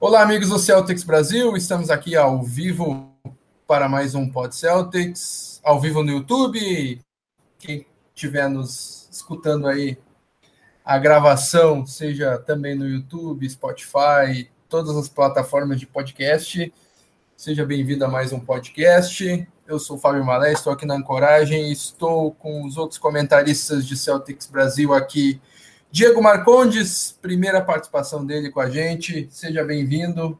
Olá, amigos do Celtics Brasil, estamos aqui ao vivo para mais um Pod Celtics, ao vivo no YouTube. Quem estiver nos escutando aí, a gravação, seja também no YouTube, Spotify, todas as plataformas de podcast. Seja bem-vindo a mais um podcast. Eu sou o Fábio Malé, estou aqui na Ancoragem, estou com os outros comentaristas de Celtics Brasil aqui Diego Marcondes, primeira participação dele com a gente. Seja bem-vindo.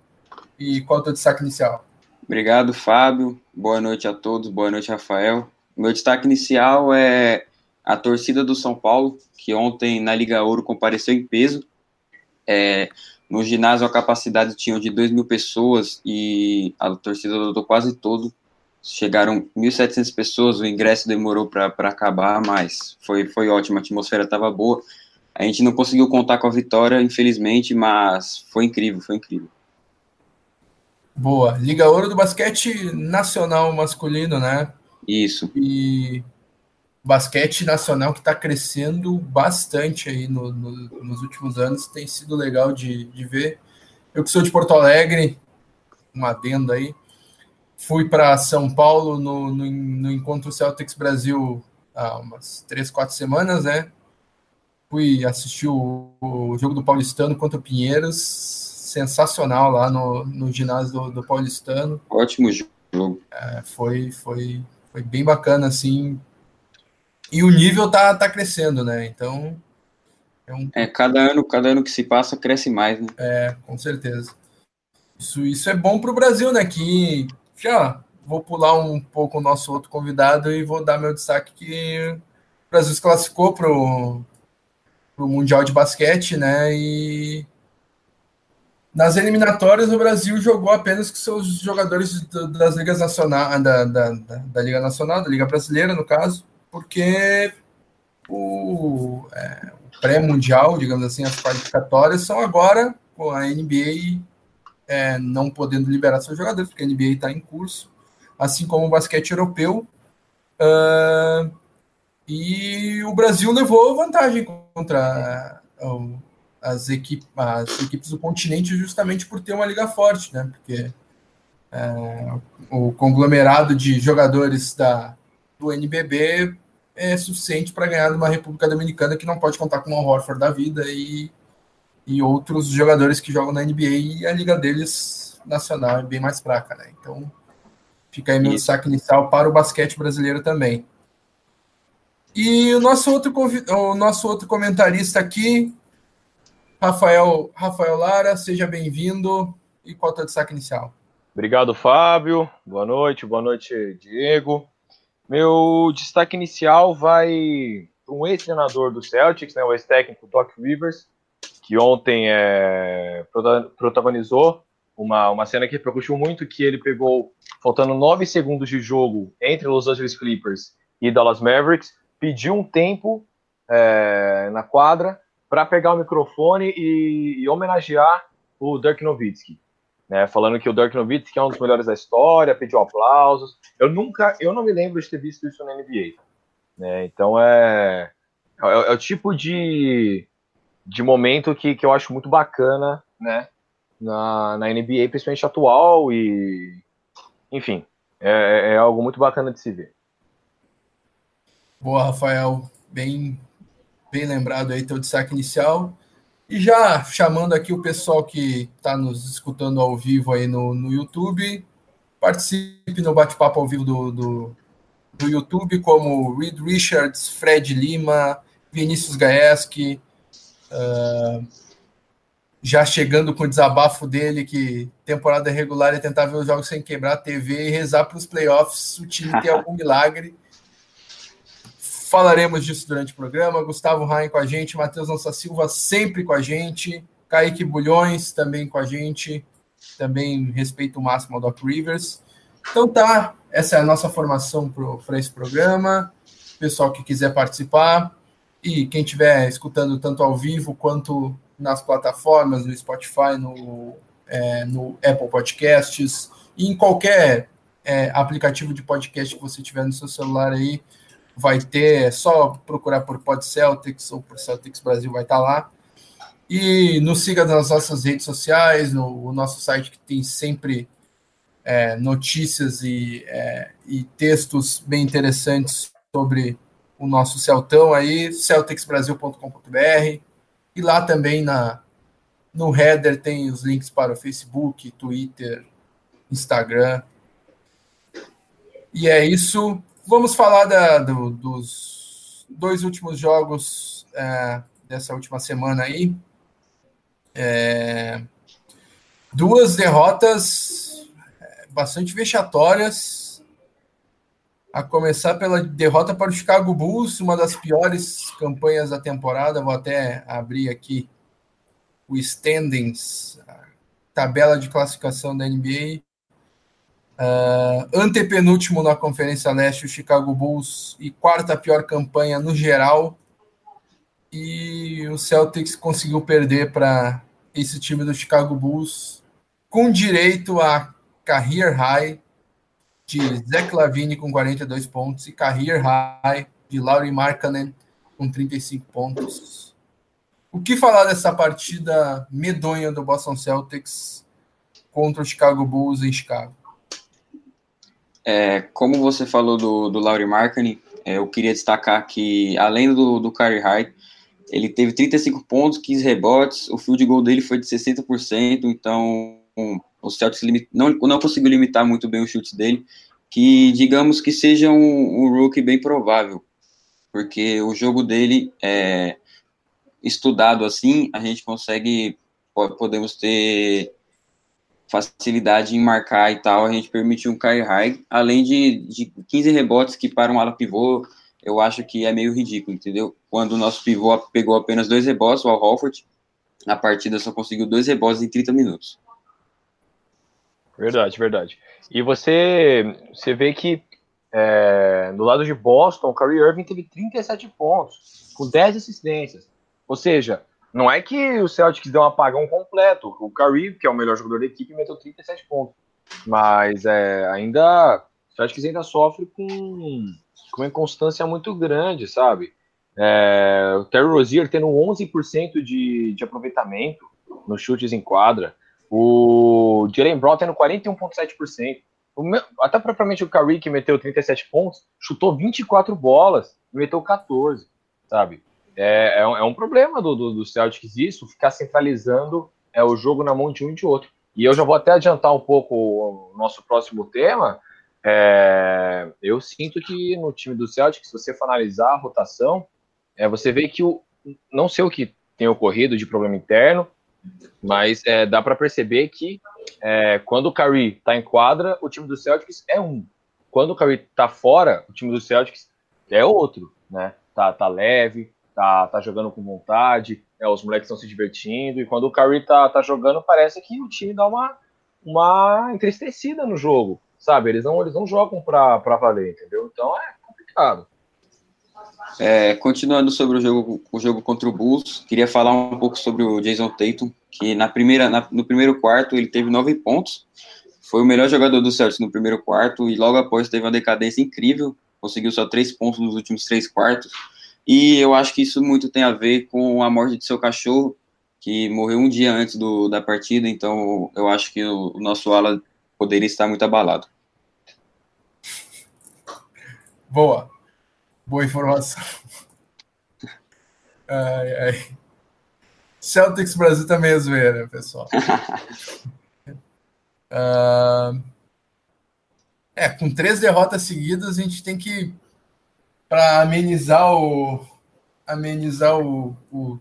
E qual o teu destaque inicial? Obrigado, Fábio. Boa noite a todos. Boa noite, Rafael. Meu destaque inicial é a torcida do São Paulo, que ontem na Liga Ouro compareceu em peso. É, no ginásio a capacidade tinha de 2 mil pessoas e a torcida lotou quase todo. Chegaram 1.700 pessoas, o ingresso demorou para acabar, mas foi, foi ótimo, a atmosfera estava boa. A gente não conseguiu contar com a vitória, infelizmente, mas foi incrível, foi incrível. Boa. Liga Ouro do basquete nacional masculino, né? Isso. E basquete nacional que está crescendo bastante aí no, no, nos últimos anos, tem sido legal de, de ver. Eu que sou de Porto Alegre, uma adenda aí, fui para São Paulo no, no, no, Encontro Celtics Brasil há umas três, quatro semanas, né? Fui assistir o, o, jogo do Paulistano contra o Pinheiros, sensacional lá no, no ginásio do, do Paulistano. Ótimo jogo. É, foi, foi, foi bem bacana, assim. E o nível tá, tá crescendo, né? Então. É, um... é, cada ano, cada ano que se passa cresce mais, né? É, com certeza. Isso, isso é bom para o Brasil, né? Que já vou pular um pouco o nosso outro convidado e vou dar meu destaque que o Brasil se classificou para para o Mundial de Basquete, né? E nas eliminatórias o Brasil jogou apenas com seus jogadores das ligas nacionais, da, da, da, da, Liga Nacional, da Liga Brasileira, no caso, porque o, é, o pré-mundial, digamos assim, as qualificatórias são agora com a NBA é, não podendo liberar seus jogadores, porque a NBA está em curso, assim como o basquete europeu. Uh, e o Brasil levou vantagem contra as, equipes, as equipes do continente justamente por ter uma liga forte, né? Porque é, o conglomerado de jogadores da, do NBB é suficiente para ganhar uma República Dominicana que não pode contar com o Horford da vida e, e outros jogadores que jogam na NBA e a liga deles nacional é bem mais fraca, né? Então fica aí meu destaque inicial para o basquete brasileiro também. E o nosso outro, o nosso outro comentarista aqui, Rafael, Rafael Lara, seja bem-vindo. E qual o destaque inicial? Obrigado, Fábio. Boa noite, boa noite, Diego. Meu destaque inicial vai para um ex-treinador do Celtics, né, o ex-técnico Doc Rivers, que ontem é, protagonizou uma, uma cena que repercutiu muito, que ele pegou, faltando nove segundos de jogo entre Los Angeles Clippers e Dallas Mavericks, pediu um tempo é, na quadra para pegar o microfone e, e, homenagear o Dirk Nowitzki, né, falando que o Dirk Nowitzki é um dos melhores da história, pediu aplausos. Eu nunca, eu não me lembro de ter visto isso na NBA. Né, então é, é, é, o tipo de, de momento que, que eu acho muito bacana, né, na, na NBA, principalmente atual e, enfim, é, é algo muito bacana de se ver. Boa, Rafael. Bem, bem lembrado aí teu destaque inicial. E já chamando aqui o pessoal que está nos escutando ao vivo aí no, no YouTube, participe no bate-papo ao vivo do, do, do, YouTube, como Reed Richards, Fred Lima, Vinícius Gaeski, uh, já chegando com o desabafo dele que temporada regular é tentar ver os jogos sem quebrar a TV e rezar para os playoffs o time ter algum milagre. Falaremos disso durante o programa. Gustavo Rain com a gente, Matheus Nossa Silva sempre com a gente, Kaique Bulhões também com a gente, também respeito máximo ao Doc Rivers. Então tá, essa é a nossa formação para esse programa. Pessoal que quiser participar e quem estiver escutando tanto ao vivo quanto nas plataformas, no Spotify, no, é, no Apple Podcasts, e em qualquer é, aplicativo de podcast que você tiver no seu celular aí, vai ter, é só procurar por Pod Celtics ou por Celtics Brasil vai estar tá lá. E nos siga nas nossas redes sociais, no, nosso site que tem sempre é, notícias e, é, e textos bem interessantes sobre o nosso Celtão aí, celticsbrasil.com.br. E lá também na, no header tem os links para o Facebook, Twitter, Instagram. E é isso. Vamos falar da, do, dos dois últimos jogos é, dessa última semana aí. É, duas derrotas é, bastante vexatórias. A começar pela derrota para o Chicago Bulls, uma das piores campanhas da temporada. Vou até abrir aqui o standings, tabela de classificação da NBA. Uh, antepenúltimo na Conferência Leste, o Chicago Bulls, e quarta pior campanha no geral. E o Celtics conseguiu perder para esse time do Chicago Bulls, com direito a career high de Zach Lavine com 42 pontos e career high de Laurie Markkanen com 35 pontos. O que falar dessa partida medonha do Boston Celtics contra o Chicago Bulls em Chicago? É, como você falou do, do Laurie Markkinen, é, eu queria destacar que, além do, do Kyrie High, ele teve 35 pontos, 15 rebotes, o field goal dele foi de 60%, então o Celtics não, não conseguiu limitar muito bem os chutes dele, que digamos que seja um, um rookie bem provável, porque o jogo dele é estudado assim, a gente consegue, podemos ter facilidade em marcar e tal, a gente permitiu um Kai High, além de, de 15 rebotes que para um ala pivô, eu acho que é meio ridículo, entendeu? Quando o nosso pivô pegou apenas dois rebotes, o Al na partida só conseguiu dois rebotes em 30 minutos. Verdade, verdade. E você, você vê que é, do lado de Boston, o Kyrie Irving teve 37 pontos, com 10 assistências. Ou seja, não é que o Celtics deu um apagão completo. O Curry, que é o melhor jogador da equipe, meteu 37 pontos. Mas é, ainda o Celtics ainda sofre com, com uma inconstância muito grande, sabe? É, o Terry Rozier tendo 11% de, de aproveitamento nos chutes em quadra. O Jalen Brown tendo 41,7%. Até propriamente o Curry, que meteu 37 pontos, chutou 24 bolas e meteu 14, sabe? É, é, um, é um problema do, do, do, Celtics isso, ficar centralizando é, o jogo na mão de um e de outro. E eu já vou até adiantar um pouco o nosso próximo tema. É, eu sinto que no time do Celtics, se você for analisar a rotação, é, você vê que o, não sei o que tem ocorrido de problema interno, mas é, dá para perceber que é, quando o Curry está em quadra, o time do Celtics é um. Quando o Curry está fora, o time do Celtics é outro, né? Tá, tá leve, tá, tá jogando com vontade, é, os moleques estão se divertindo, e quando o Curry tá, tá jogando, parece que o time dá uma, uma entristecida no jogo, sabe? Eles não, eles não jogam pra, pra valer, entendeu? Então é complicado. É, continuando sobre o jogo, o jogo contra o Bulls, queria falar um pouco sobre o Jason Tatum, que na primeira, na, no primeiro quarto ele teve nove pontos, foi o melhor jogador do Celtics no primeiro quarto e logo após teve uma decadência incrível, conseguiu só três pontos nos últimos três quartos. E eu acho que isso muito tem a ver com a morte de seu cachorro, que morreu um dia antes do, da partida, então eu acho que o, o nosso ala poderia estar muito abalado. Boa. Boa informação. Ai, ai. Celtics Brasil também é zoeira, pessoal. uh, é, com três derrotas seguidas, a gente tem que para amenizar o amenizar o, o,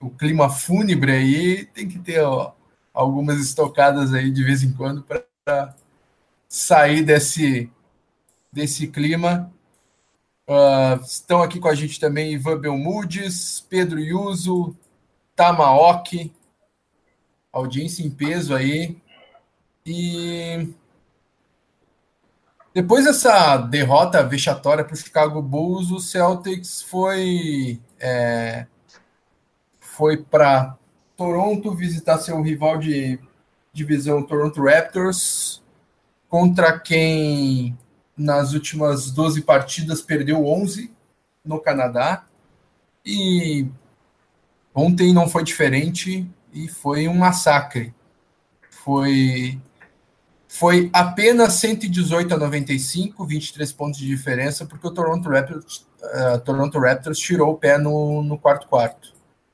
o, clima fúnebre aí, tem que ter ó, algumas estocadas aí de vez em quando para sair desse, desse clima. Uh, estão aqui com a gente também Ivan Belmudes, Pedro Yuso, Tamaoki, audiência em peso aí. E depois dessa derrota vexatória para o Chicago Bulls, o Celtics foi, é, foi para Toronto visitar seu rival de divisão Toronto Raptors, contra quem nas últimas 12 partidas perdeu 11 no Canadá. E Ontem não foi diferente e foi um massacre. Foi foi apenas 118 a 95, 23 pontos de diferença, porque o Toronto Raptors, uh, Toronto Raptors tirou o pé no, no quarto quarto.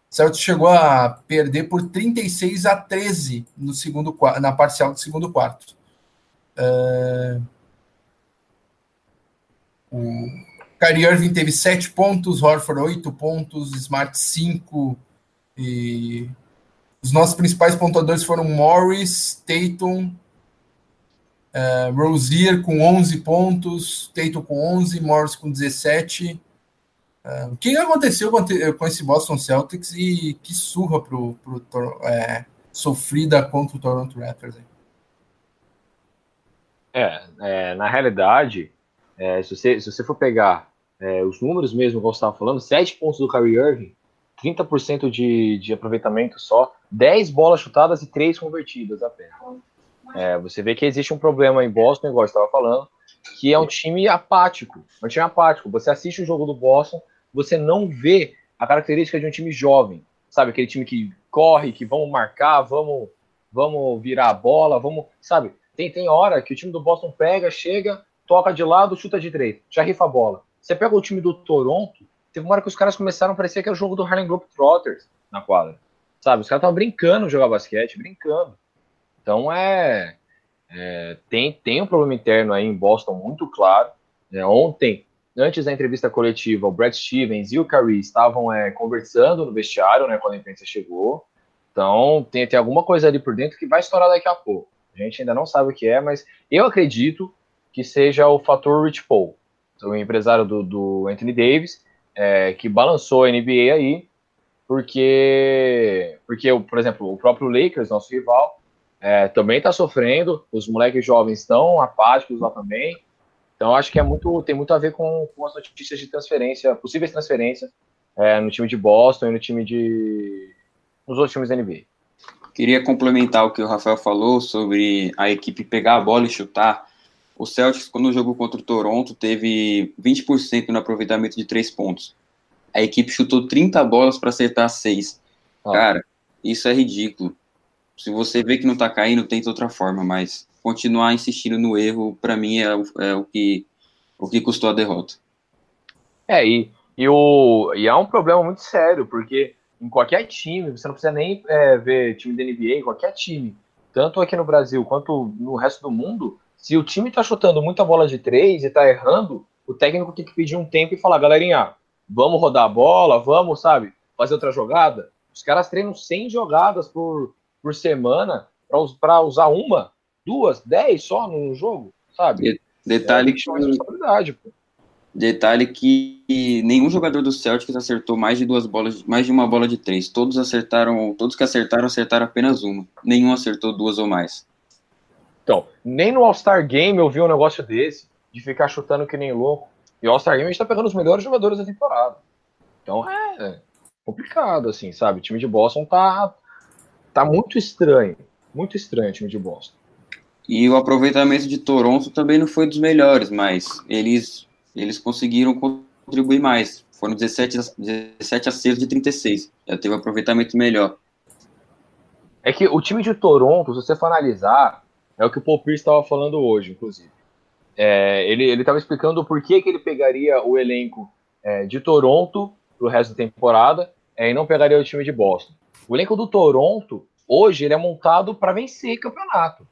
Celtics chegou a perder por 36 a 13 no segundo, na parcial do segundo quarto. Uh, o Kyrie Irving teve 7 pontos, Horford 8 pontos, Smart 5 e os nossos principais pontuadores foram Morris, Tatum, Uh, Rozier com 11 pontos, Tatum com 11, Morris com 17. Uh, o que aconteceu com, esse Boston Celtics e que surra pro, pro é, sofrida contra o Toronto Raptors? É, é, na realidade, é, se, você, se você for pegar é, os números mesmo, como você estava falando, 7 pontos do Kyrie Irving, 30% de, de aproveitamento só, 10 bolas chutadas e 3 convertidas apenas. É, você vê que existe um problema em Boston, igual eu estava falando, que é um time apático. É um time apático. Você assiste o jogo do Boston, você não vê a característica de um time jovem. Sabe, aquele time que corre, que vamos marcar, vamos, vamos virar a bola, vamos. Sabe, tem, tem hora que o time do Boston pega, chega, toca de lado, chuta de direito, já rifa a bola. Você pega o time do Toronto, teve uma hora que os caras começaram a parecer que era o jogo do Harlem Globetrotters na quadra. Sabe, os caras estavam brincando jogar basquete, brincando. Então é, é, tem, tem um problema interno aí em Boston muito claro. É, ontem, antes da entrevista coletiva, o Brad Stevens e o Curry estavam é, conversando no vestiário, né, quando a imprensa chegou. Então tem, tem alguma coisa ali por dentro que vai estourar daqui a pouco. A gente ainda não sabe o que é, mas eu acredito que seja o fator Rich Paul, o empresário do, do Anthony Davis, é, que balançou a NBA aí, porque, porque, por exemplo, o próprio Lakers, nosso rival, é, também está sofrendo, os moleques jovens estão apáticos lá também. Então acho que é muito, tem muito a ver com, com as notícias de transferência, possíveis transferências é, no time de Boston e no time de. nos outros times da NBA. Queria complementar o que o Rafael falou sobre a equipe pegar a bola e chutar. O Celtics, quando jogou contra o Toronto, teve 20% no aproveitamento de três pontos. A equipe chutou 30 bolas para acertar seis. Ah. Cara, isso é ridículo se você vê que não tá caindo, tenta outra forma, mas continuar insistindo no erro, para mim, é, é, o, que, o que custou a derrota. É, e, e, o, e é um problema muito sério, porque em qualquer time, você não precisa nem é, ver time da NBA, qualquer time, tanto aqui no Brasil quanto no resto do mundo, se o time tá chutando muita bola de três e tá errando, o técnico tem que pedir um tempo e falar, galerinha, vamos rodar a bola, vamos, sabe, fazer outra jogada. Os caras treinam 100 jogadas por, por semana para usar uma, duas, dez só no jogo, sabe? Detalhe é, que responsabilidade, pô. Detalhe que nenhum jogador do Celtics acertou mais de duas bolas, mais de uma bola de três. Todos acertaram, todos que acertaram acertaram apenas uma. Nenhum acertou duas ou mais. Então, nem no All-Star Game eu vi um negócio desse, de ficar chutando que nem louco. E o All-Star Game a gente tá pegando os melhores jogadores da temporada. Então é complicado, assim, sabe? O time de Boston tá, Tá muito estranho. Muito estranho o time de Boston. E o aproveitamento de Toronto também não foi dos melhores, mas eles, eles conseguiram contribuir mais. Foram 17, 17 acertos de 36. Já teve um aproveitamento melhor. É que o time de Toronto, se você for analisar, é o que o Paul Pierce estava falando hoje, inclusive. É, ele estava explicando por que, que ele pegaria o elenco é, de Toronto para o resto da temporada é, e não pegaria o time de Boston. O elenco do Toronto, hoje, ele é montado para vencer campeonato.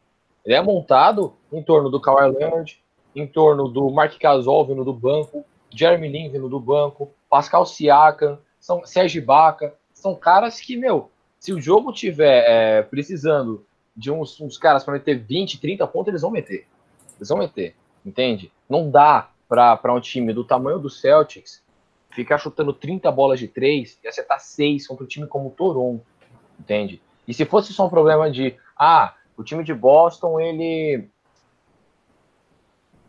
Ele é montado em torno do Kawhi Leonard, em torno do Mark Gasol vindo do banco, Jeremy Lin vindo do banco, Pascal Siakam, são Sérgio Baca, são caras que, meu, se o jogo tiver é, precisando de uns, uns caras para meter 20, 30 pontos, eles vão meter. Eles vão meter, entende? Não dá para um time do tamanho do Celtics ficar chutando 30 bolas de 3 e acertar 6 contra um time como o Toronto, entende? E se fosse só um problema de, ah, o time de Boston, ele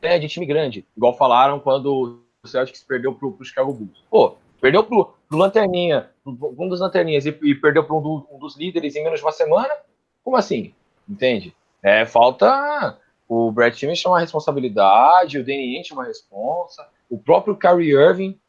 é de time grande, igual falaram quando o Celtics perdeu pro, pro Chicago Bulls. Pô, perdeu pro, pro Lanterninha, um dos Lanterninhas, e, e perdeu para um, do, um, dos líderes em menos de uma semana? Como assim? Entende? É, falta o Brad Stevens uma responsabilidade, o Danny Ainge uma responsa, o próprio Kyrie Irving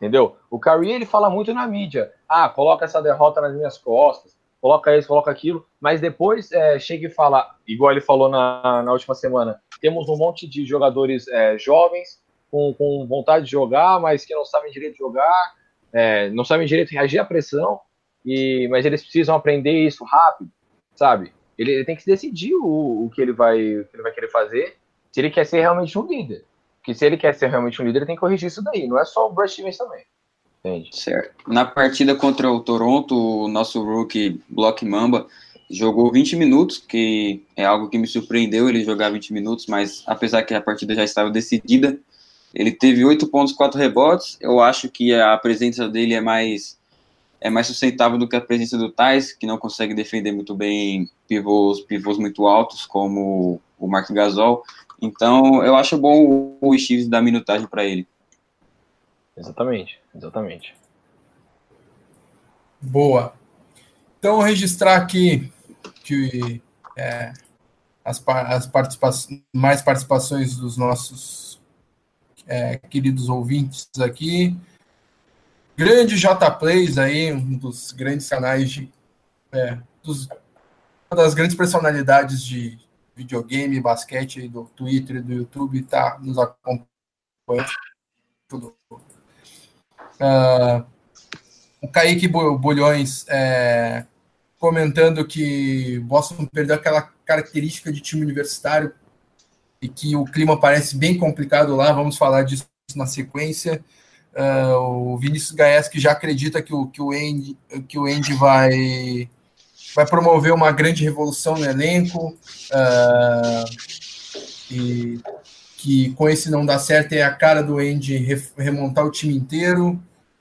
Entendeu? O Curry, ele fala muito na mídia. Ah, coloca essa derrota nas minhas costas, coloca isso, coloca aquilo, mas depois é, chega e fala, igual ele falou na, na última semana, temos um monte de jogadores é, jovens com, com vontade de jogar, mas que não sabem direito jogar, é, não sabem direito reagir à pressão, e, mas eles precisam aprender isso rápido, sabe? Ele, ele tem que decidir o, o, que ele vai, o que ele vai querer fazer, se ele quer ser realmente um líder. Porque se ele quer ser realmente um líder, ele tem que corrigir isso daí. Não é só o Brad Stevens também. Entende? Certo. Na partida contra o Toronto, o nosso rookie Block Mamba jogou 20 minutos, que é algo que me surpreendeu ele jogar 20 minutos, mas apesar que a partida já estava decidida, ele teve 8 pontos, 4 rebotes. Eu acho que a presença dele é mais é mais sustentável do que a presença do Tais, que não consegue defender muito bem pivôs, pivôs muito altos, como o Mark Gasol. Então, eu acho bom o Stevens dar minutagem para ele. Exatamente, exatamente. Boa. Então, registrar aqui que é, as, as participações, mais participações dos nossos é, queridos ouvintes aqui. Grande J-Plays aí, um dos grandes canais de. É, dos, uma das grandes personalidades de videogame, basquete do Twitter do YouTube, tá nos acompanhando. Tudo. Uh, o Kaique Bolhões é, comentando que Boston perdeu aquela característica de time universitário e que o clima parece bem complicado lá. Vamos falar disso na sequência. Uh, o Vinícius Gaes que já acredita que o, que o Andy, que o Andy vai, vai promover uma grande revolução no elenco uh, e que com esse não dá certo é a cara do Andy remontar o time inteiro.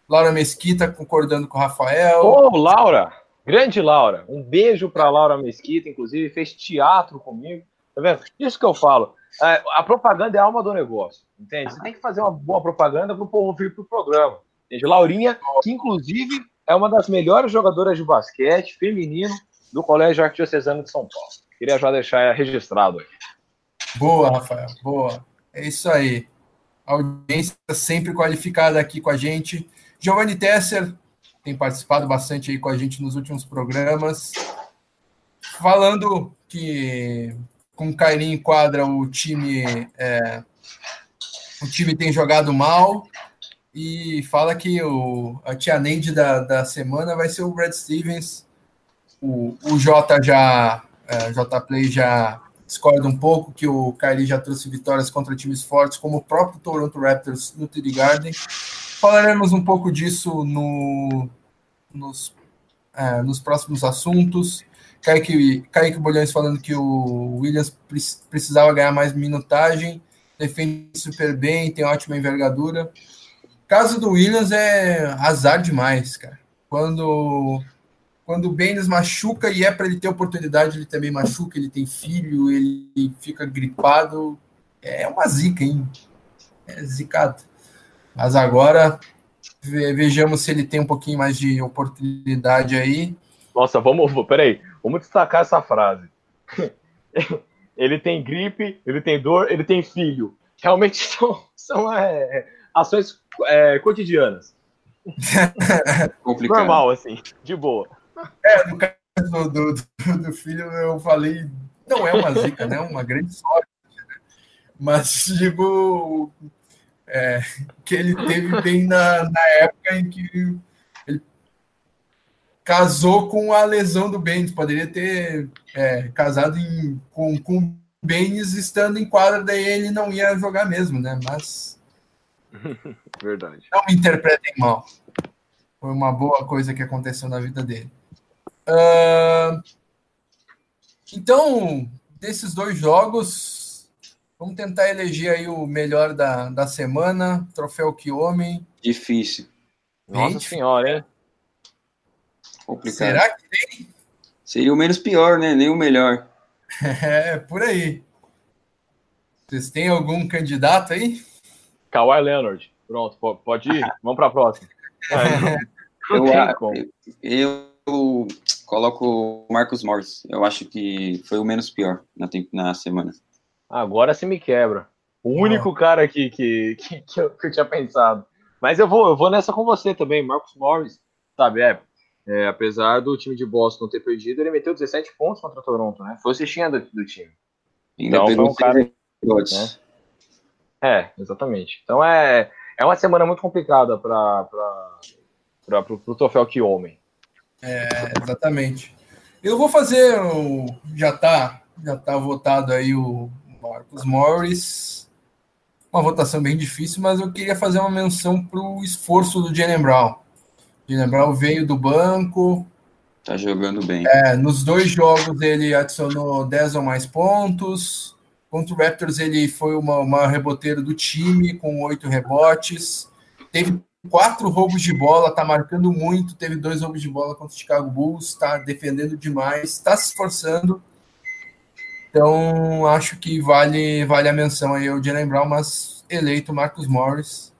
Laura Mesquita concordando com o Rafael. Ô, oh, Laura! Grande Laura. Um beijo para Laura Mesquita, inclusive, fez teatro comigo. Tá vendo? Isso que eu falo. É, a propaganda é a alma do negócio, entende? Você tem que fazer uma boa propaganda para o povo vir para o programa. Entende? Laurinha, que inclusive é uma das melhores jogadoras de basquete feminino do Colégio Arquidiocesano de São Paulo. Queria já deixar registrado aqui. Boa, Rafael, boa. É isso aí. A audiência sempre qualificada aqui com a gente. Giovanni Tesser tem participado bastante aí com a gente nos últimos programas. Falando que com o Kairin quadra o time é, o time tem jogado mal e fala que o, a tia Neide da, da semana vai ser o Brad Stevens. O, o J já é, J Play já discorda um pouco que o Kyrie já trouxe vitórias contra times fortes, como o próprio Toronto Raptors no TD Garden. Falaremos um pouco disso no, nos, é, nos próximos assuntos. Kaique, Kaique Bolhões falando que o Williams precisava ganhar mais minutagem, defende super bem, tem ótima envergadura. Caso do Williams é azar demais, cara. Quando, quando o Baines machuca e é para ele ter oportunidade, ele também machuca, ele tem filho, ele fica gripado. É uma zica, hein? É zicado. Mas agora vejamos se ele tem um pouquinho mais de oportunidade aí. Nossa, vamos, peraí, vamos destacar essa frase. ele tem gripe, ele tem dor, ele tem filho. Realmente são, são é, ações é, cotidianas. Normal, assim, de boa. É, no caso do, do, do, filho, eu falei, não é uma zica, né? Uma grande sorte. Né? Mas digo é, que ele teve bem na, na época em que casou com a lesão do Benz. Poderia ter é, casado em, com, com o Benz estando em quadra, daí ele não ia jogar mesmo, né? Mas. Verdade. Não me interpretem mal. Foi uma boa coisa que aconteceu na vida dele. Uh, então, desses dois jogos, vamos tentar eleger aí o melhor da, da semana. Troféu que homem. Difícil. Nossa senhora, hein? Complicado. Será que tem? Seria o menos pior, né? Nem o melhor. É, por aí. Vocês têm algum candidato aí? Kawhi Leonard. Pronto, pode ir. Vamos para a próxima. eu, eu, eu, coloco o Marcos Morris. Eu acho que foi o menos pior na, na semana. Agora se me quebra. O único cara aqui que, que, que, eu, que eu tinha pensado. Mas eu vou, eu vou nessa com você também, Marcos Morris, sabe? É, é, apesar do time de Boston ter perdido, ele meteu 17 pontos contra o Toronto, né? Foi o cestinha do, do time. Ainda então, pegou um cara. Né? É, exatamente. Então é, é uma semana muito complicada para o troféu que homem. É, exatamente. Eu vou fazer o. Já tá, já tá votado aí o Marcos Morris. Uma votação bem difícil, mas eu queria fazer uma menção para o esforço do Jalen Brown. Jalen Brown veio do banco. Tá jogando bem. É, nos dois jogos ele adicionou 10 ou mais pontos. Contra o Raptors ele foi uma, uma reboteira do time com oito rebotes. Teve quatro roubos de bola, tá marcando muito. Teve dois roubos de bola contra o Chicago Bulls, tá defendendo demais, está se esforçando. Então, acho que vale, vale a menção aí o Jalen Brown, mas eleito Marcus Morris.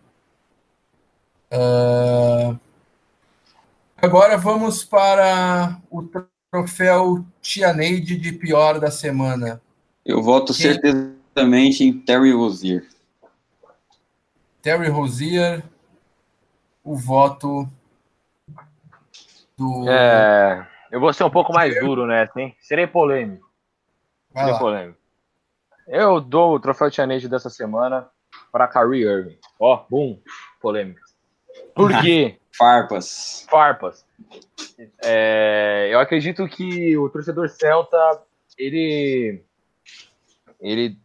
Uh... Agora vamos para o troféu Tia Neide de pior da semana. Eu voto Quem? certezamente em Terry Rozier. Terry Rozier, o voto do. É, eu vou ser um pouco mais duro nessa, hein? Serei polêmico. Vai Serei lá. polêmico. Eu dou o troféu Tianage dessa semana para Kyrie Irving. Ó, oh, bum, polêmica. Por quê? Farpas. Farpas. É, eu acredito que o torcedor celta, ele, ele,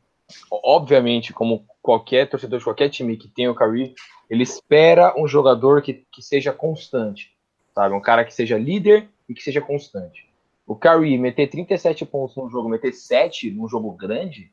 obviamente, como qualquer torcedor de qualquer time que tem o Kyrie, ele espera um jogador que, que seja constante, sabe? Um cara que seja líder e que seja constante. O Curry meter 37 pontos num jogo, meter 7 num jogo grande,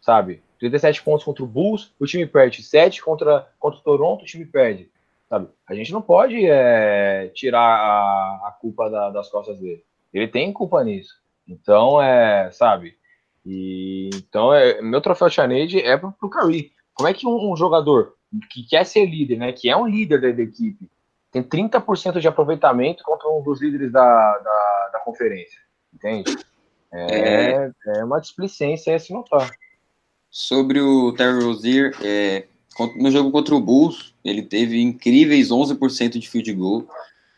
sabe? 37 pontos contra o Bulls, o time perde. 7 contra, contra o Toronto, o time perde. Sabe? A gente não pode é, tirar a, a culpa da, das costas dele. Ele tem culpa nisso. Então, é, sabe? E, então, é, meu troféu Chanade é pro, pro Curry. Como é que um, um jogador que quer ser líder, né, que é um líder da, da equipe, tem 30% de aproveitamento contra um dos líderes da, da, da conferência. Entende? É, é, é uma displicência se notar. Sobre o Terry Rozier, é, no jogo contra o Bulls, ele teve incríveis 11% de field goal.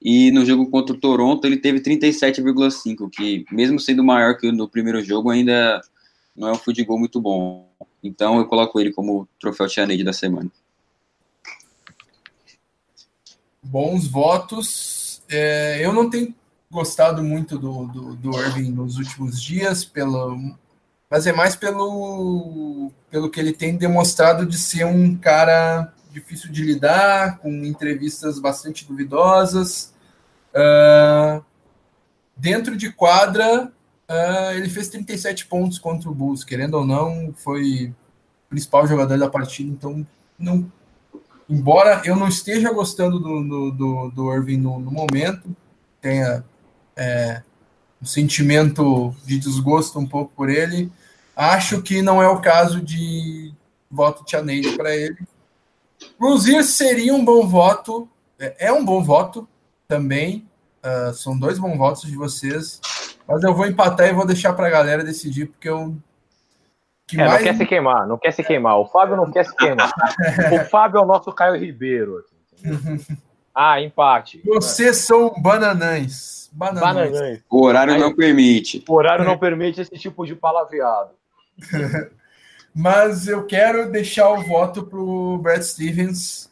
E no jogo contra o Toronto, ele teve 37,5%, que mesmo sendo maior que no primeiro jogo, ainda não é um field goal muito bom. Então eu coloco ele como troféu Tianade da semana bons votos. É, eu não tenho gostado muito do, do, do Irving nos últimos dias, pelo, mas é mais pelo, pelo que ele tem demonstrado de ser um cara difícil de lidar, com entrevistas bastante duvidosas. Uh, dentro de quadra, uh, ele fez 37 pontos contra o Bulls, querendo ou não, foi o principal jogador da partida, então não embora eu não esteja gostando do, do, do, do Irving no, no, momento, tenha é, um sentimento de desgosto um pouco por ele, acho que não é o caso de voto Tianeide para ele. Rozier seria um bom voto, é, é um bom voto também, uh, são dois bons votos de vocês, mas eu vou empatar e vou deixar para a galera decidir, porque eu que é, mais... não quer se queimar, não quer se queimar. O Fábio não quer se queimar. o Fábio é o nosso Caio Ribeiro. ah, empate. Vocês são bananães. Bananães. bananães. O horário Aí, não permite. O horário não permite esse tipo de palavreado. Mas eu quero deixar o voto para o Brad Stevens,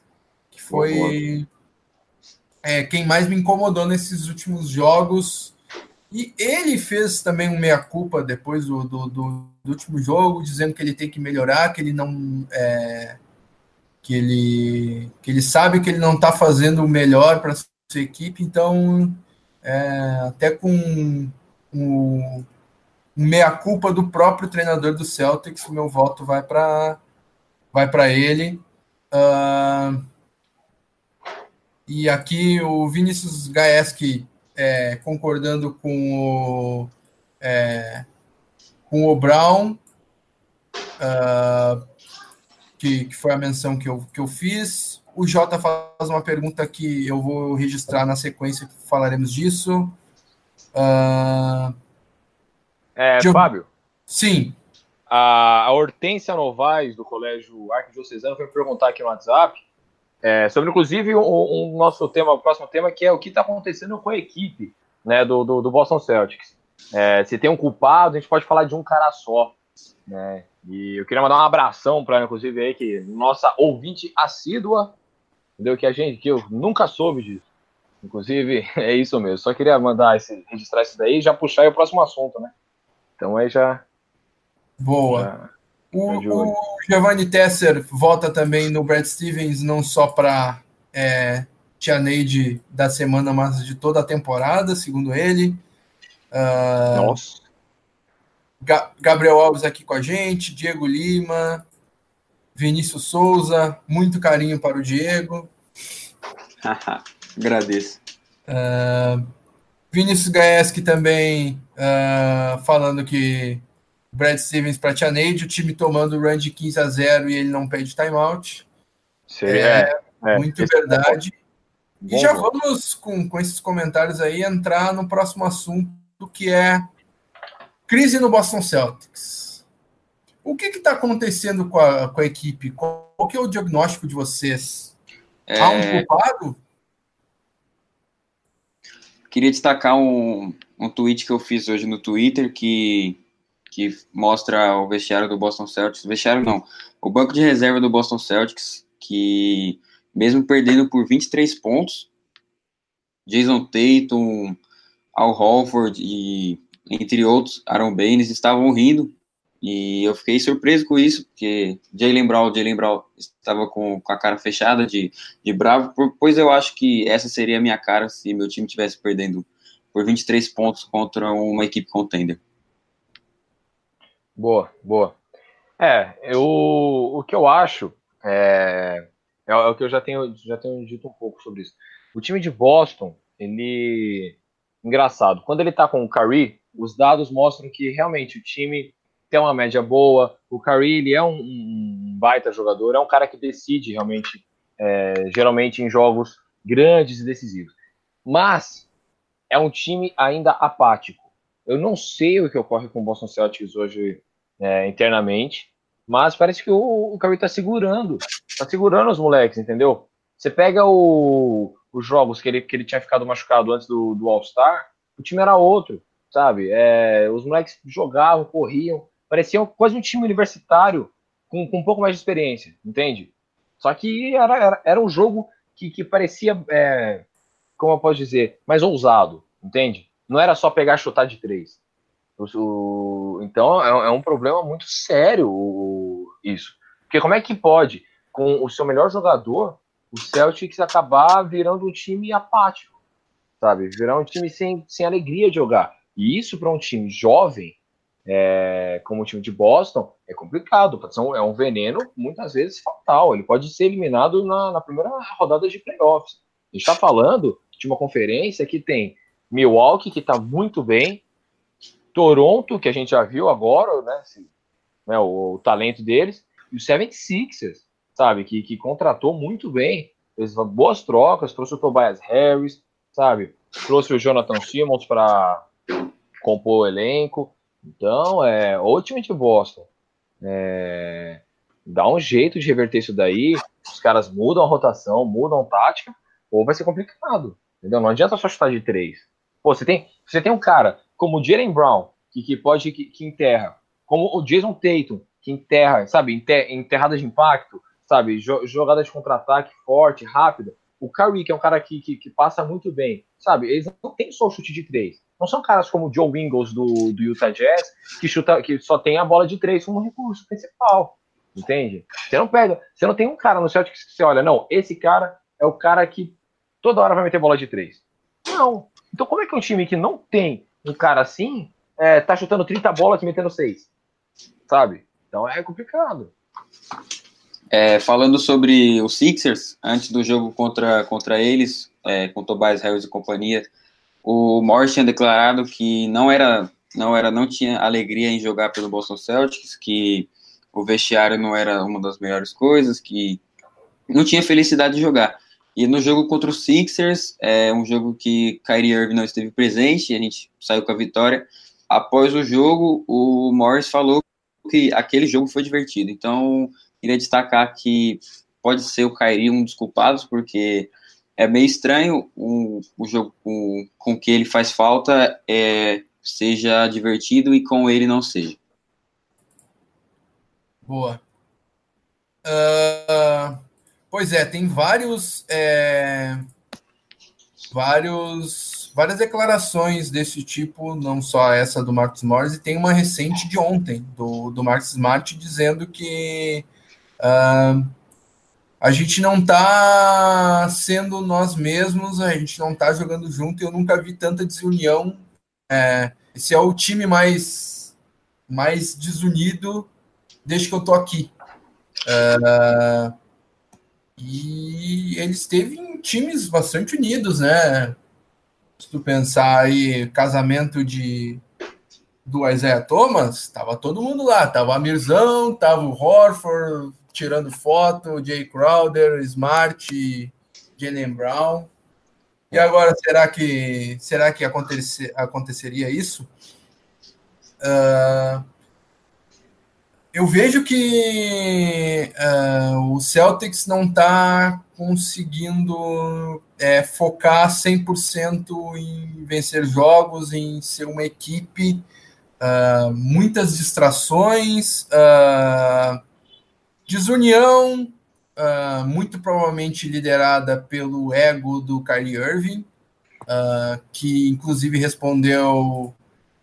que foi é, quem mais me incomodou nesses últimos jogos. E ele fez também um meia-culpa depois do, do, do do último jogo, dizendo que ele tem que melhorar, que ele não. É, que, ele, que ele sabe que ele não está fazendo o melhor para sua equipe, então, é, até com o meia-culpa do próprio treinador do Celtics, meu voto vai para vai para ele. Uh, e aqui o Vinícius Gaeski é, concordando com o, é, com o Brown, uh, que, que, foi a menção que eu, que eu fiz. O Jota faz uma pergunta que eu vou registrar na sequência, falaremos disso. Uh, é, Fábio? Sim. A, a Hortência Novaes, do Colégio Arquidiocesano, foi me perguntar aqui no WhatsApp É, sobre, inclusive, o, o, nosso tema, o próximo tema, que é o que está acontecendo com a equipe né, do, do, do Boston Celtics. É, se tem um culpado, a gente pode falar de um cara só. Né? E eu queria mandar um abração para inclusive, aí, que nossa ouvinte assídua, entendeu? Que a gente, que eu nunca soube disso. Inclusive, é isso mesmo. Só queria mandar esse, registrar isso daí e já puxar o próximo assunto, né? Então aí já. Boa. Já, o, o Giovanni Tesser volta também no Brad Stevens, não só para é, Tia Neide da semana, mas de toda a temporada, segundo ele. Uh, Nossa. Ga Gabriel Alves aqui com a gente, Diego Lima, Vinícius Souza, muito carinho para o Diego. Agradeço. Uh, Vinícius Gaeski também uh, falando que Brad Stevens para Tia Neide, o time tomando o run de 15 a 0 e ele não pede timeout. É, é, muito é verdade. e já vamos, com, com esses comentários aí, entrar no próximo assunto que é crise no Boston Celtics. O que está acontecendo com a, com a equipe? Qual, qual que é o diagnóstico de vocês? É... Há um culpado? Queria destacar um, um tweet que eu fiz hoje no Twitter que, que mostra o vestiário do Boston Celtics. Vestiário não, o banco de reserva do Boston Celtics, que mesmo perdendo por 23 pontos, Jason Tatum, Al Horford e entre outros, Aaron Baines estavam rindo e eu fiquei surpreso com isso, porque Jalen Brown, Jalen Brown estava com, com a cara fechada de, de bravo, pois eu acho que essa seria a minha cara se meu time tivesse perdendo por 23 pontos contra uma equipe contender. Boa, boa. É, eu, o que eu acho é, é, o que eu já tenho, já tenho dito um pouco sobre isso. O time de Boston, ele engraçado. Quando ele tá com o Curry, os dados mostram que realmente o time tem uma média boa. O Curry, ele é um, um baita jogador, é um cara que decide realmente, é, geralmente em jogos grandes e decisivos. Mas é um time ainda apático. Eu não sei o que ocorre com o Boston Celtics hoje é, internamente, mas parece que o, o Curry tá segurando, tá segurando os moleques, entendeu? Você pega o, os jogos que ele, que ele tinha ficado machucado antes do, do All-Star, o time era outro, sabe? É, os moleques jogavam, corriam, pareciam quase um time universitário com, com um pouco mais de experiência, entende? Só que era, era, era um jogo que, que parecia, é, como eu posso dizer, mais ousado, entende? Não era só pegar e chutar de três. O, então é, é, um problema muito sério isso. Porque como é que pode, com o seu melhor jogador, o Celtics acabar virando um time apático, sabe? Virar um time sem, sem alegria de jogar. E isso para um time jovem, é, como o time de Boston, é complicado. É um veneno, muitas vezes, fatal. Ele pode ser eliminado na, na primeira rodada de playoffs. A gente está falando de uma conferência que tem Milwaukee, que está muito bem, Toronto, que a gente já viu agora, né, assim, né o, o, talento deles, e o 76ers, sabe? Que, que contratou muito bem, fez boas trocas, trouxe o Tobias Harris, sabe? Trouxe o Jonathan Simmons para compor o elenco. Então, é, o time de Boston é, dá um jeito de reverter isso daí. Os caras mudam a rotação, mudam a tática, ou vai ser complicado. Entendeu? Não adianta só chutar de três. Pô, você tem, você tem um cara como o Jalen Brown, que, que pode que, que enterra, como o Jason Tatum, que enterra, sabe, enterrada de impacto, sabe? Jogada de contra-ataque forte, rápida. O Curry, que é um cara que, que, que, passa muito bem, sabe? Eles não têm só o chute de três. Não são caras como o Joe Ingles do, do Utah Jazz, que chuta, que só tem a bola de três como recurso principal. Entende? Você não pega, você não tem um cara no Celtics que você olha, não, esse cara é o cara que toda hora vai meter bola de três. Não. Então como é que um time que não tem um cara assim é, tá chutando 30 bolas e metendo seis? Sabe? Então é complicado. É, falando sobre os Sixers, antes do jogo contra, contra eles, é, com Tobias Harris e companhia, o Morris tinha declarado que não era, não era, não tinha alegria em jogar pelo Boston Celtics, que o vestiário não era uma das melhores coisas, que não tinha felicidade de jogar. E no jogo contra os Sixers, é um jogo que Kyrie Irving não esteve presente, a gente saiu com a vitória. Após o jogo, o Morris falou que aquele jogo foi divertido. Então, queria destacar que pode ser o Kyrie um dos culpados, porque é meio estranho o, o jogo o, com que ele faz falta é, seja divertido e com ele não seja. Boa. Uh, pois é, tem vários, é, vários, várias declarações desse tipo, não só essa do Marcos Morris, e tem uma recente de ontem, do, do Marcos Smart, dizendo que uh, a gente não está sendo nós mesmos, a gente não está jogando junto, eu nunca vi tanta desunião. É, esse é o time mais, mais desunido desde que eu tô aqui. Uh, e ele esteve em times bastante unidos, né? Se tu pensar aí, casamento de do Isaiah Thomas, tava todo mundo lá, tava o Amirzão, tava o Horford tirando foto, Jay Crowder, Smart, Jalen Brown. E agora, será que será que acontecer, aconteceria isso? Uh, eu vejo que uh, o Celtics não está conseguindo é, focar 100% em vencer jogos, em ser uma equipe, uh, muitas distrações, uh, desunião, muito provavelmente liderada pelo ego do Kyrie Irving, que inclusive respondeu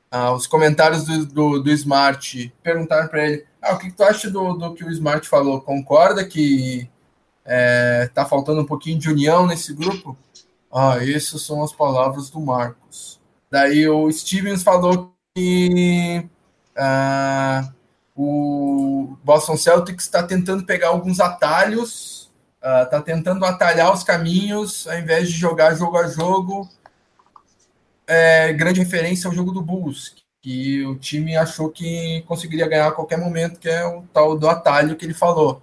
aos comentários do, do, do Smart, perguntaram para ele ah, o que, tu acha do, do que o Smart falou? Concorda que é, tá faltando um pouquinho de união nesse grupo? Ah, essas são as palavras do Marcos. Daí o Stevens falou que o Boston Celtics está tentando pegar alguns atalhos, está ah, tentando atalhar os caminhos, ao invés de jogar jogo a jogo. É, grande referência ao jogo do Bulls, que o time achou que conseguiria ganhar a qualquer momento, que é o tal do atalho que ele falou.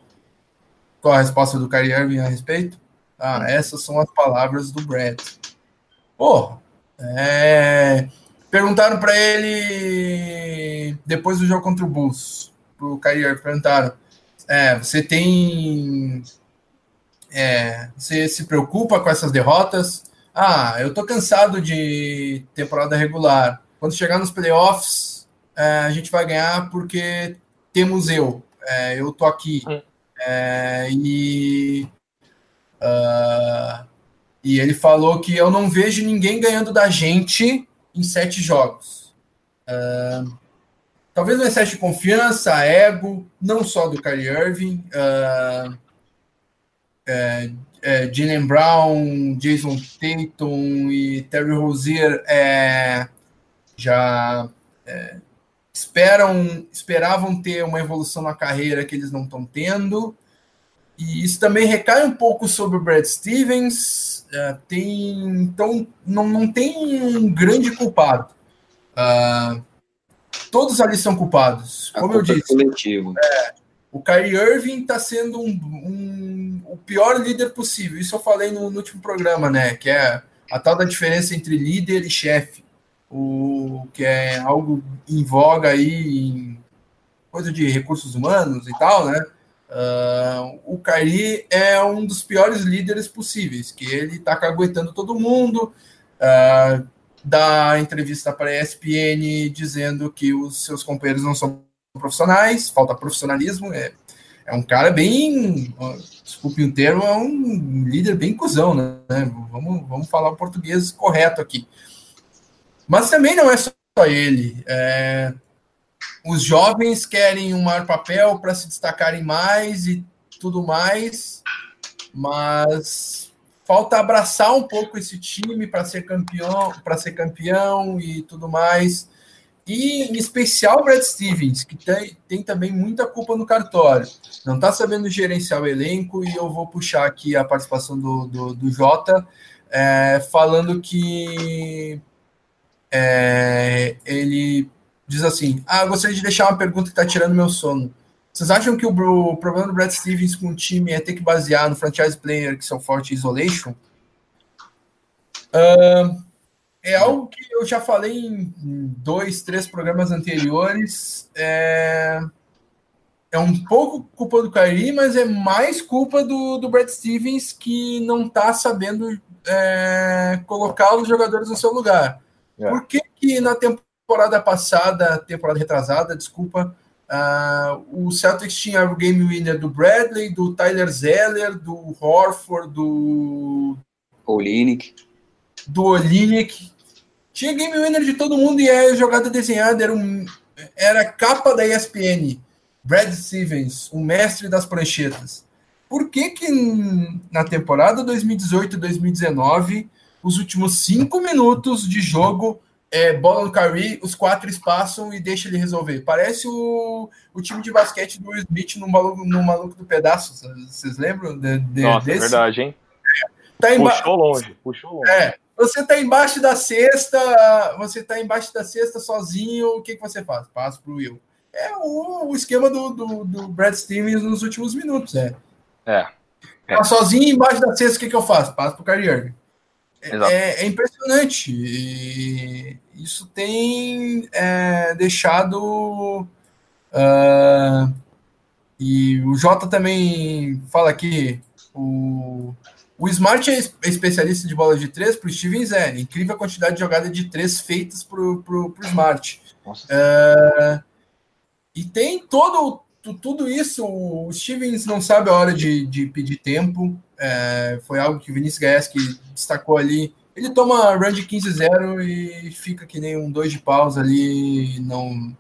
Qual a resposta do Kyrie Irving a respeito? Ah, essas são as palavras do Brad. Pô, é... perguntaram para ele depois do jogo contra o Bulls, pro Kyrie perguntaram, é, você tem é, você se preocupa com essas derrotas? Ah, eu tô cansado de temporada regular. Quando chegar nos playoffs, é, a gente vai ganhar porque temos eu. É, eu tô aqui. É, e, uh, e ele falou que eu não vejo ninguém ganhando da gente em sete jogos. Uh, talvez um excesso de confiança, ego, não só do Kyrie Irving, uh, é, é, Jalen Brown, Jason Tatum e Terry Rozier é, já é, esperam, esperavam ter uma evolução na carreira que eles não estão tendo. E isso também recai um pouco sobre o Brad Stevens. É, tem, então, não, não tem um grande culpado. Uh, todos ali são culpados. Como eu disse, é, o Kyrie Irving está sendo um, um, o pior líder possível. Isso eu falei no, no último programa, né? Que é a tal da diferença entre líder e chefe o que é algo em voga aí em coisa de recursos humanos e tal, né? Uh, o Kairi é um dos piores líderes possíveis, que ele está caguetando todo mundo, uh, dá entrevista para a ESPN dizendo que os seus companheiros não são profissionais, falta profissionalismo, é, é um cara bem, desculpe o termo, é um líder bem cuzão, né? Vamos, vamos falar o português correto aqui. Mas também não é só ele. É, os jovens querem um maior papel para se destacarem mais e tudo mais, mas falta abraçar um pouco esse time para ser campeão, para ser campeão e tudo mais. E em especial o Brad Stevens, que tem, tem também muita culpa no cartório. Não está sabendo gerenciar o elenco, e eu vou puxar aqui a participação do, do, do Jota, é, falando que é, ele diz assim: Ah, gostaria de deixar uma pergunta que está tirando meu sono. Vocês acham que o, o, problema do Brad Stevens com o time é ter que basear no franchise player que são forte isolation? Uh, é algo que eu já falei em dois, três programas anteriores. É, é um pouco culpa do Kyrie, mas é mais culpa do, do Brad Stevens que não está sabendo é, colocar os jogadores no seu lugar. É. Por que, que na temporada passada, temporada retrasada, desculpa, uh, o Celtics tinha o game winner do Bradley, do Tyler Zeller, do Horford, do Olinick. Do Olinick. Tinha game winner de todo mundo e a jogada desenhada era, um, era capa da ESPN. Brad Stevens, o mestre das pranchetas. Por que que na temporada 2018-2019, os últimos cinco minutos de jogo, é, bola no Curry, os quatro espaçam e deixa ele resolver? Parece o, o time de basquete do Will Smith no maluco, no maluco do pedaço. Vocês lembram de, de, Nossa, é desse? é verdade, hein? Tá puxou longe, puxou longe. É, você tá embaixo da cesta, você tá embaixo da cesta sozinho, o que, que você faz? Passa pro Will é o, o esquema do, do, do, Brad Stevens nos últimos minutos. É. É. é. Tá sozinho embaixo da cesta, o que, que eu faço? Passo pro Kyrie Irving. É, é, é, impressionante. E isso tem é, deixado. Uh, e o Jota também fala aqui. O, o Smart é, é especialista de bola de três, para o Stevens é. Incrível a quantidade de jogada de três feitas para o Smart. Uh, e tem todo tudo isso. O Stevens não sabe a hora de, de pedir tempo. É, foi algo que o Vinícius Gaeski destacou ali. Ele toma run de 15-0 e fica que nem um dois de pausa ali, não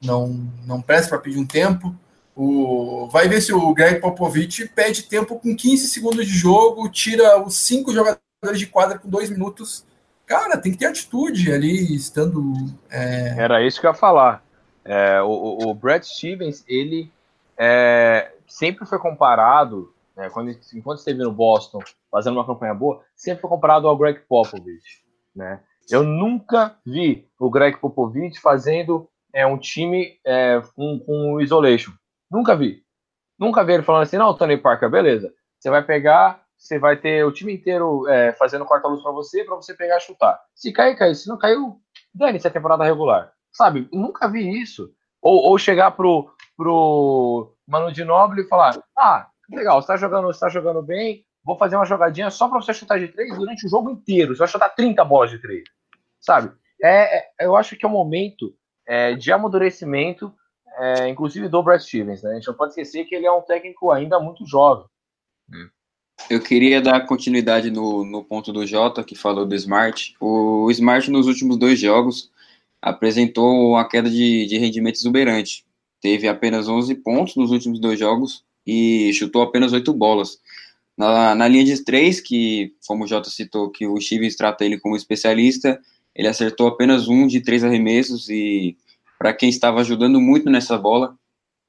não não presta para pedir um tempo. O, vai ver se o Greg Popovich pede tempo com 15 segundos de jogo, tira os cinco jogadores de quadra com dois minutos. Cara, tem que ter atitude ali, estando. É... Era isso que eu ia falar. É, o, o, Brad Stevens, ele é, sempre foi comparado, né, quando, enquanto esteve no Boston fazendo uma campanha boa, sempre foi comparado ao Greg Popovich. Né? Eu nunca vi o Greg Popovich fazendo é, um time é, com, com isolation. Nunca vi. Nunca vi ele falando assim, não, Tony Parker, beleza. Você vai pegar, você vai ter o time inteiro é, fazendo corta-luz para você, para você pegar e chutar. Se cair, caiu. Se não caiu, dane-se a temporada regular. Sabe? Nunca vi isso. Ou, ou chegar pro, pro Manu de Noble e falar: Ah, legal, você tá jogando, você tá jogando bem, vou fazer uma jogadinha só para você chutar de três durante o jogo inteiro. Você vai chutar 30 bolas de três. Sabe? É, é, eu acho que é um momento é, de amadurecimento, é, inclusive do Brad Stevens. Né? A gente não pode esquecer que ele é um técnico ainda muito jovem. Eu queria dar continuidade no, no ponto do Jota, que falou do Smart. O Smart, nos últimos dois jogos, apresentou uma queda de, de rendimento exuberante. Teve apenas 11 pontos nos últimos dois jogos e chutou apenas 8 bolas. Na, na linha de três, que, como o Jota citou, que o Chives trata ele como especialista, ele acertou apenas um de três arremessos e para quem estava ajudando muito nessa bola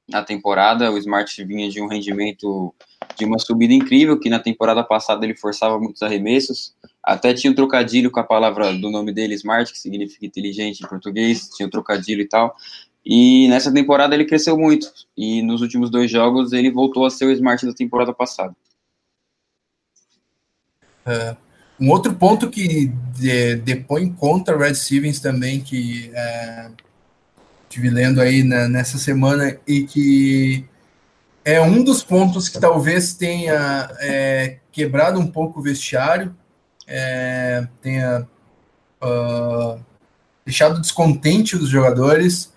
na temporada, o Smart vinha de um rendimento de uma subida incrível, que na temporada passada ele forçava muitos arremessos, até tinha um trocadilho com a palavra do nome dele, Smart, que significa inteligente em português, tinha um trocadilho e tal. E nessa temporada ele cresceu muito. E nos últimos dois jogos ele voltou a ser o Smart da temporada passada. É, um outro ponto que de, depõe contra Red Stevens também, que é, tive lendo aí na, nessa semana, e que é um dos pontos que talvez tenha é, quebrado um pouco o vestiário, é, tenha uh, deixado descontente os jogadores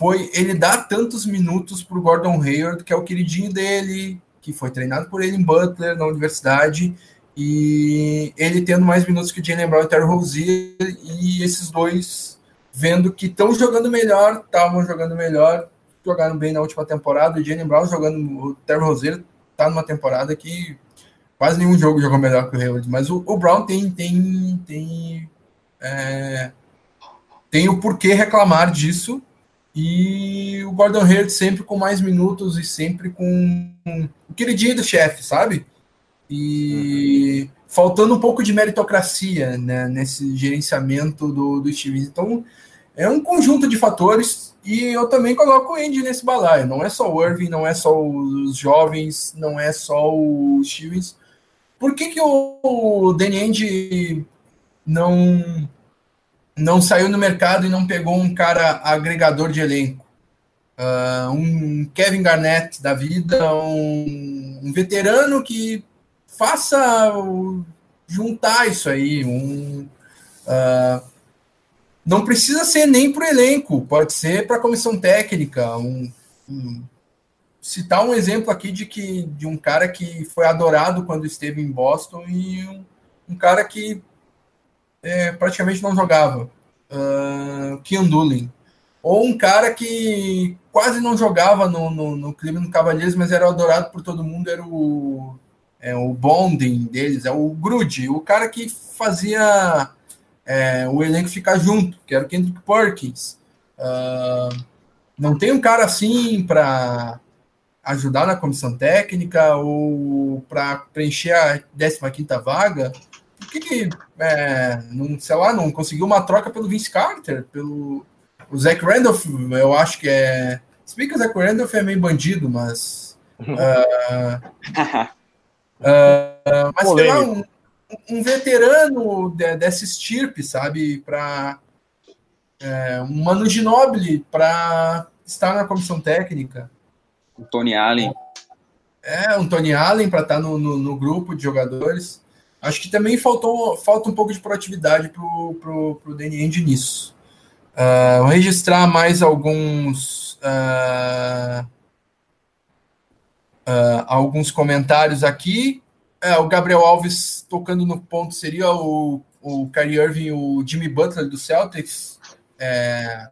foi ele dar tantos minutos para o Gordon Hayward, que é o queridinho dele, que foi treinado por ele em Butler, na universidade, e ele tendo mais minutos que o Jalen Brown e Terry Rozier, e esses dois vendo que estão jogando melhor, estavam jogando melhor, jogaram bem na última temporada, o Jalen Brown jogando, o Terry Rozier está numa temporada que quase nenhum jogo jogou melhor que o Hayward, mas o, o Brown tem tem tem é, tem o porquê reclamar disso e o Gordon Hayward sempre com mais minutos e sempre com o queridinho do chefe, sabe? E uhum. faltando um pouco de meritocracia né, nesse gerenciamento do, do Stevens. Então, é um conjunto de fatores e eu também coloco o Andy nesse balaio. Não é só o Irving, não é só os jovens, não é só o Stevens. Por que, que o Danny Ainge não, não saiu no mercado e não pegou um cara agregador de elenco? uh, um Kevin Garnett da vida, um, um veterano que faça juntar isso aí, um uh, não precisa ser nem para o elenco, pode ser para a comissão técnica. Um, um, citar um exemplo aqui de que de um cara que foi adorado quando esteve em Boston e um, um cara que é, praticamente não jogava, uh, Kean Doolin. Ou um cara que quase não jogava no, no, no Cleveland Cavaliers, mas era adorado por todo mundo, era o, é, o bonding deles, é o Grude, o cara que fazia é, o elenco ficar junto, que era o Kendrick Perkins. Uh, não tem um cara assim para ajudar na comissão técnica ou para preencher a 15 vaga? Por que, que é, não, sei lá, não conseguiu uma troca pelo Vince Carter, pelo o Zach Randolph? Eu acho que é. Se bem que o Zach Randolph é meio bandido, mas. Uh, uh, mas sei lá, um, um veterano de, dessa estirpe, sabe? Para é, um Mano Ginobili para estar na comissão técnica. O Tony Allen. É, um Tony Allen para estar no, no, no, grupo de jogadores. Acho que também faltou, falta um pouco de proatividade para o pro, pro nisso. Uh, vou registrar mais alguns uh, uh, alguns comentários aqui. É, o Gabriel Alves tocando no ponto seria o, o Kyrie Irving o Jimmy Butler do Celtics é,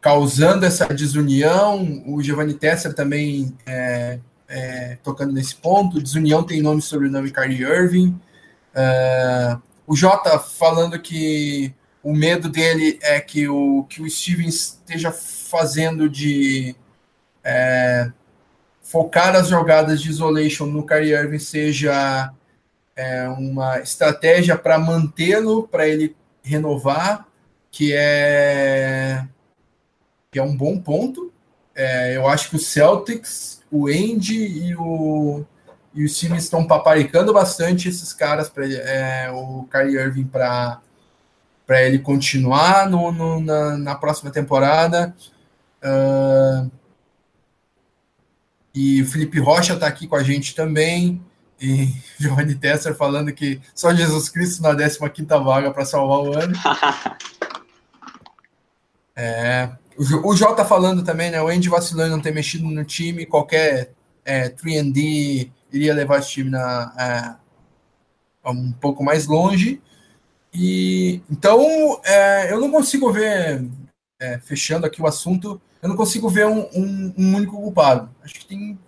causando essa desunião. O Giovanni Tesser também é, é, tocando nesse ponto. Desunião tem nome e sobrenome Kyrie Irving. É, o Jota falando que o medo dele é que o, que o Stevens esteja fazendo de é, focar as jogadas de isolation no Kyrie Irving seja é, uma estratégia para mantê-lo, para ele renovar, que é, que é um bom ponto. É, eu acho que o Celtics, o Andy e o, e os times estão paparicando bastante esses caras para é, o Kyrie Irving para para ele continuar no, no na, na, próxima temporada. Uh, e o Felipe Rocha está aqui com a gente também. E Giovanni Tesser falando que só Jesus Cristo na 15 vaga para salvar o ano. é, o, Jota falando também, né? O Andy vacilando não ter mexido no time, qualquer é, 3D iria levar esse time na, é, um pouco mais longe. E então é, eu não consigo ver, é, fechando aqui o assunto, eu não consigo ver um, um, um, único culpado. Acho que tem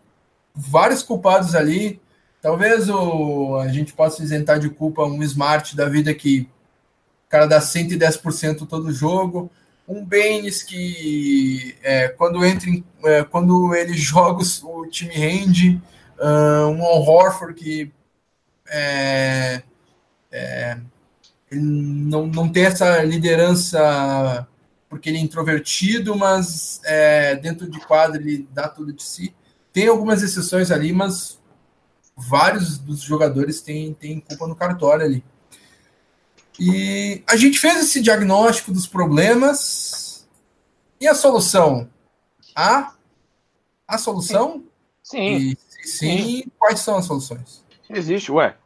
vários culpados ali. Talvez o, a gente possa isentar de culpa um Smart da vida que o cara dá 110% todo jogo. Um Baines que é, quando entra em, é, quando ele joga o time rende. Uh, um Horford que é, é, não, não tem essa liderança porque ele é introvertido, mas é, dentro de quadro ele dá tudo de si. Tem algumas exceções ali, mas vários dos jogadores têm, têm culpa no cartório ali. E a gente fez esse diagnóstico dos problemas. E a solução? A, a solução? Sim. E, sim, sim. Quais são as soluções? Existe, ué.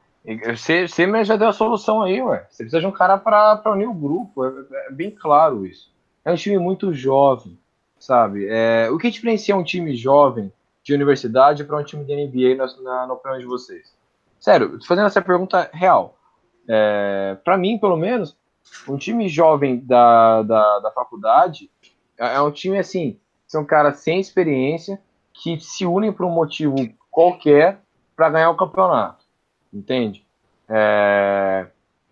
Você, você já deu a solução aí, ué. Você precisa de um cara para unir o grupo. É, é, bem claro isso. É um time muito jovem, sabe? É, o que diferencia um time jovem de universidade para um time de NBA na, na, na, opinião de vocês? Sério, fazendo essa pergunta real. É, para mim, pelo menos, um time jovem da, da, da faculdade é, é um time assim, são caras sem experiência que se unem por um motivo qualquer para ganhar o campeonato, entende? É,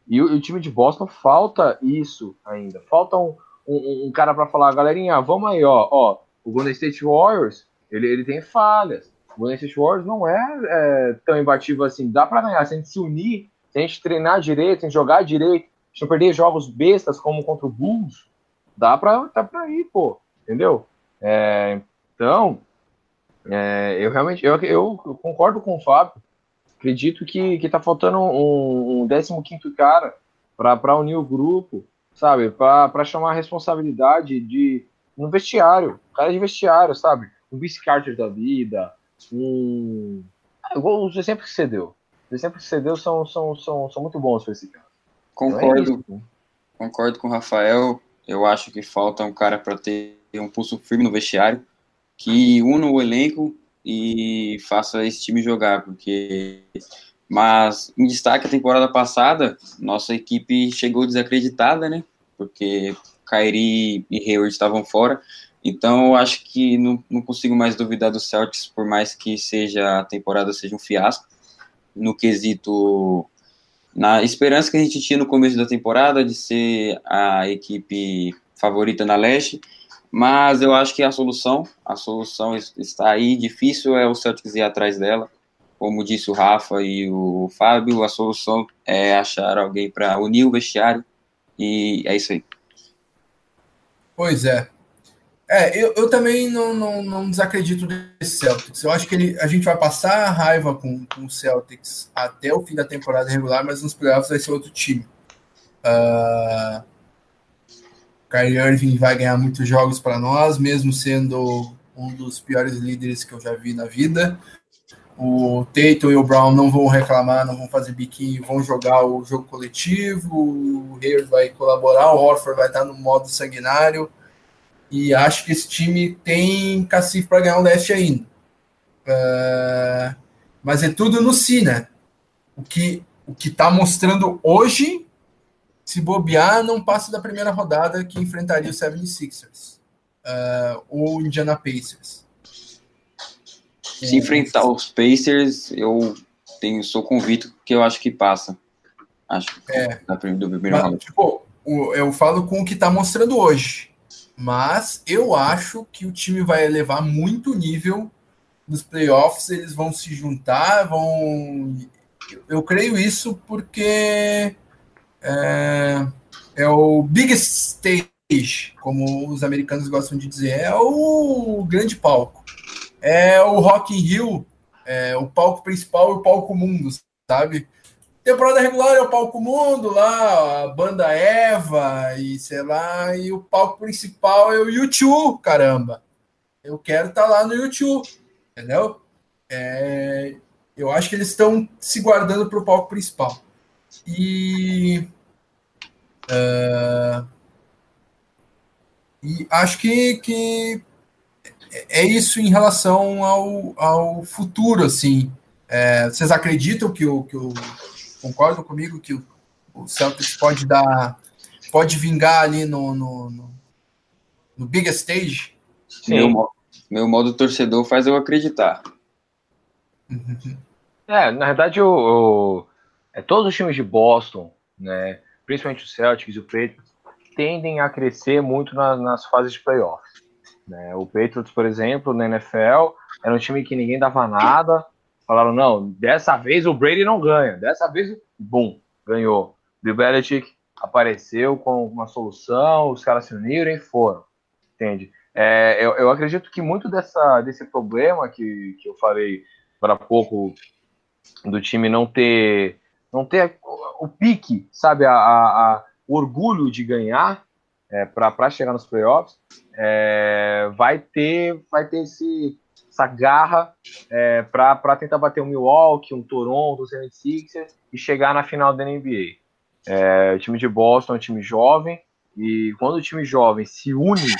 e o, o, time de Boston falta isso ainda, falta um, um, um cara para falar, galerinha, vamos aí, ó, ó, o Golden State Warriors, ele, ele tem falhas. O Golden State Warriors não é, é tão imbatível assim. Dá para ganhar se a gente se unir, se a gente treinar direito, se a gente jogar direito, se não perder jogos bestas como contra o Bulls, dá para dá pra ir, pô. Entendeu? É, então, é, eu realmente eu, eu, concordo com o Fábio. Acredito que, que tá faltando um, um 15 cara para unir o grupo sabe? Para chamar a responsabilidade de, no vestiário, cara de vestiário, sabe? Um Vince Carter da vida, um. Igual os exemplos que você deu. Os exemplos que você deu são, são, são, são muito bons para esse cara. Concordo, então é concordo com o Rafael. Eu acho que falta um cara para ter um pulso firme no vestiário, que una o elenco e faça esse time jogar, porque mas em destaque a temporada passada, nossa equipe chegou desacreditada, né? Porque Kyrie e Hayward estavam fora. Então eu acho que não, não consigo mais duvidar do Celtics, por mais que seja a temporada seja um fiasco. No quesito na esperança que a gente tinha no começo da temporada de ser a equipe favorita na leste, mas eu acho que a solução, a solução está aí, difícil é o Celtics ir atrás dela. Como disse o Rafa e o Fábio, a solução é achar alguém para unir o vestiário e é isso aí. Pois é. É, eu, eu também não, não, não desacredito desse Celtics. Eu acho que ele, a gente vai passar a raiva com, com o Celtics até o fim da temporada regular, mas nos playoffs vai ser outro time. Uh, Kyrie Irving vai ganhar muitos jogos para nós, mesmo sendo um dos piores líderes que eu já vi na vida. O Tatum e o Brown não vão reclamar, não vão fazer biquinho, vão jogar o jogo coletivo. O Hayward vai colaborar, o Horford vai estar no modo sanguinário. E acho que esse time tem cacife para ganhar o leste ainda. Uh, mas é tudo no si, né? O que o que está mostrando hoje se bobear, não passa da primeira rodada que enfrentaria o 76ers uh, ou o Indiana Pacers. Se enfrentar os Pacers, eu tenho, sou convicto que eu acho que passa. Acho que é. da do primeiro round. Tipo, eu falo com o que está mostrando hoje. Mas eu acho que o time vai elevar muito nível nos playoffs. Eles vão se juntar, vão. Eu creio isso porque é, é o biggest stage, como os americanos gostam de dizer, é o grande palco. É o Rock in Rio, é o palco principal e o palco mundo, sabe? Temporada regular é o palco mundo lá, a banda Eva e sei lá, e o palco principal é o YouTube, caramba. Eu quero estar tá lá no YouTube, entendeu? É, eu acho que eles estão se guardando para o palco principal. E Uh, e acho que, que é isso em relação ao, ao futuro, assim. É, vocês acreditam que o, que o concordam comigo que o, o Celtics pode dar, pode vingar ali no, no, no, no biggest stage? Sim. Meu, meu modo torcedor faz eu acreditar. É, na verdade, o, o, é todos os times de Boston, né? principalmente o Celtics e o Patriots, tendem a crescer muito na, nas fases de playoffs. Né? O Patriots, por exemplo, na NFL, era um time que ninguém dava nada. Falaram, não, dessa vez o Brady não ganha. Dessa vez, bum, ganhou. Bill Belichick apareceu com uma solução, os caras se uniram e foram. Entende? É, eu, eu, acredito que muito dessa, desse problema que, que eu falei para pouco do time não ter não ter o pique, sabe, a, a, a o orgulho de ganhar é, para chegar nos playoffs, é, vai ter vai ter esse, essa garra é, para tentar bater um Milwaukee, um Toronto, um 76ers e chegar na final da NBA. É, o time de Boston é um time jovem e quando o time jovem se une,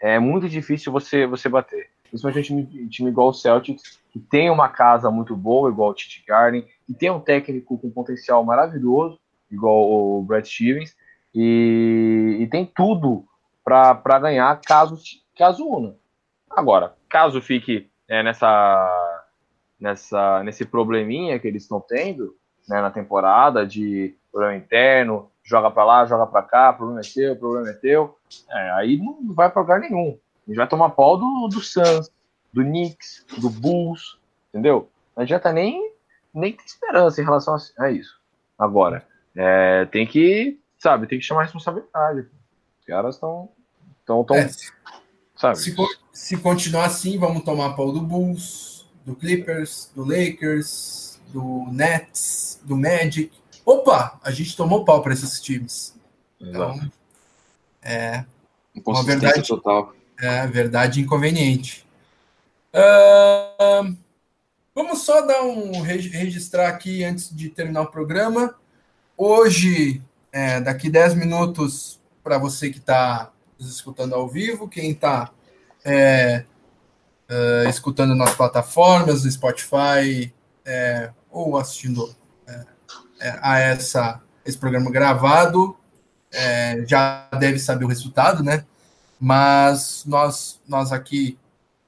é muito difícil você, você bater. Principalmente um time, time igual o Celtics, que tem uma casa muito boa, igual o Tite Garden, que tem um técnico com potencial maravilhoso, igual o Brad Stevens, e, e tem tudo para ganhar caso, caso una. Agora, caso fique é, nessa, nessa, nesse probleminha que eles estão tendo né, na temporada de problema interno, joga para lá, joga para cá, problema é teu, problema é teu, é, aí não vai para lugar nenhum. A gente vai tomar pau do, do Suns, do Knicks, do Bulls, entendeu? Não adianta nem, nem ter esperança em relação a, a isso. Agora, é, tem que, sabe, tem que chamar responsabilidade. Os caras estão. Tão, tão, é, sabe? Se, se continuar assim, vamos tomar pau do Bulls, do Clippers, do Lakers, do Nets, do Magic. Opa, a gente tomou pau para esses times. Então, é. Uma verdade total É, verdade inconveniente. Uh, vamos só dar um registrar aqui antes de terminar o programa. Hoje, é, daqui 10 minutos, para você que está escutando ao vivo, quem está é, é, escutando nas plataformas, no Spotify, é, ou assistindo é, é, a essa, esse programa gravado, já deve saber o resultado, né? Mas nós, nós aqui,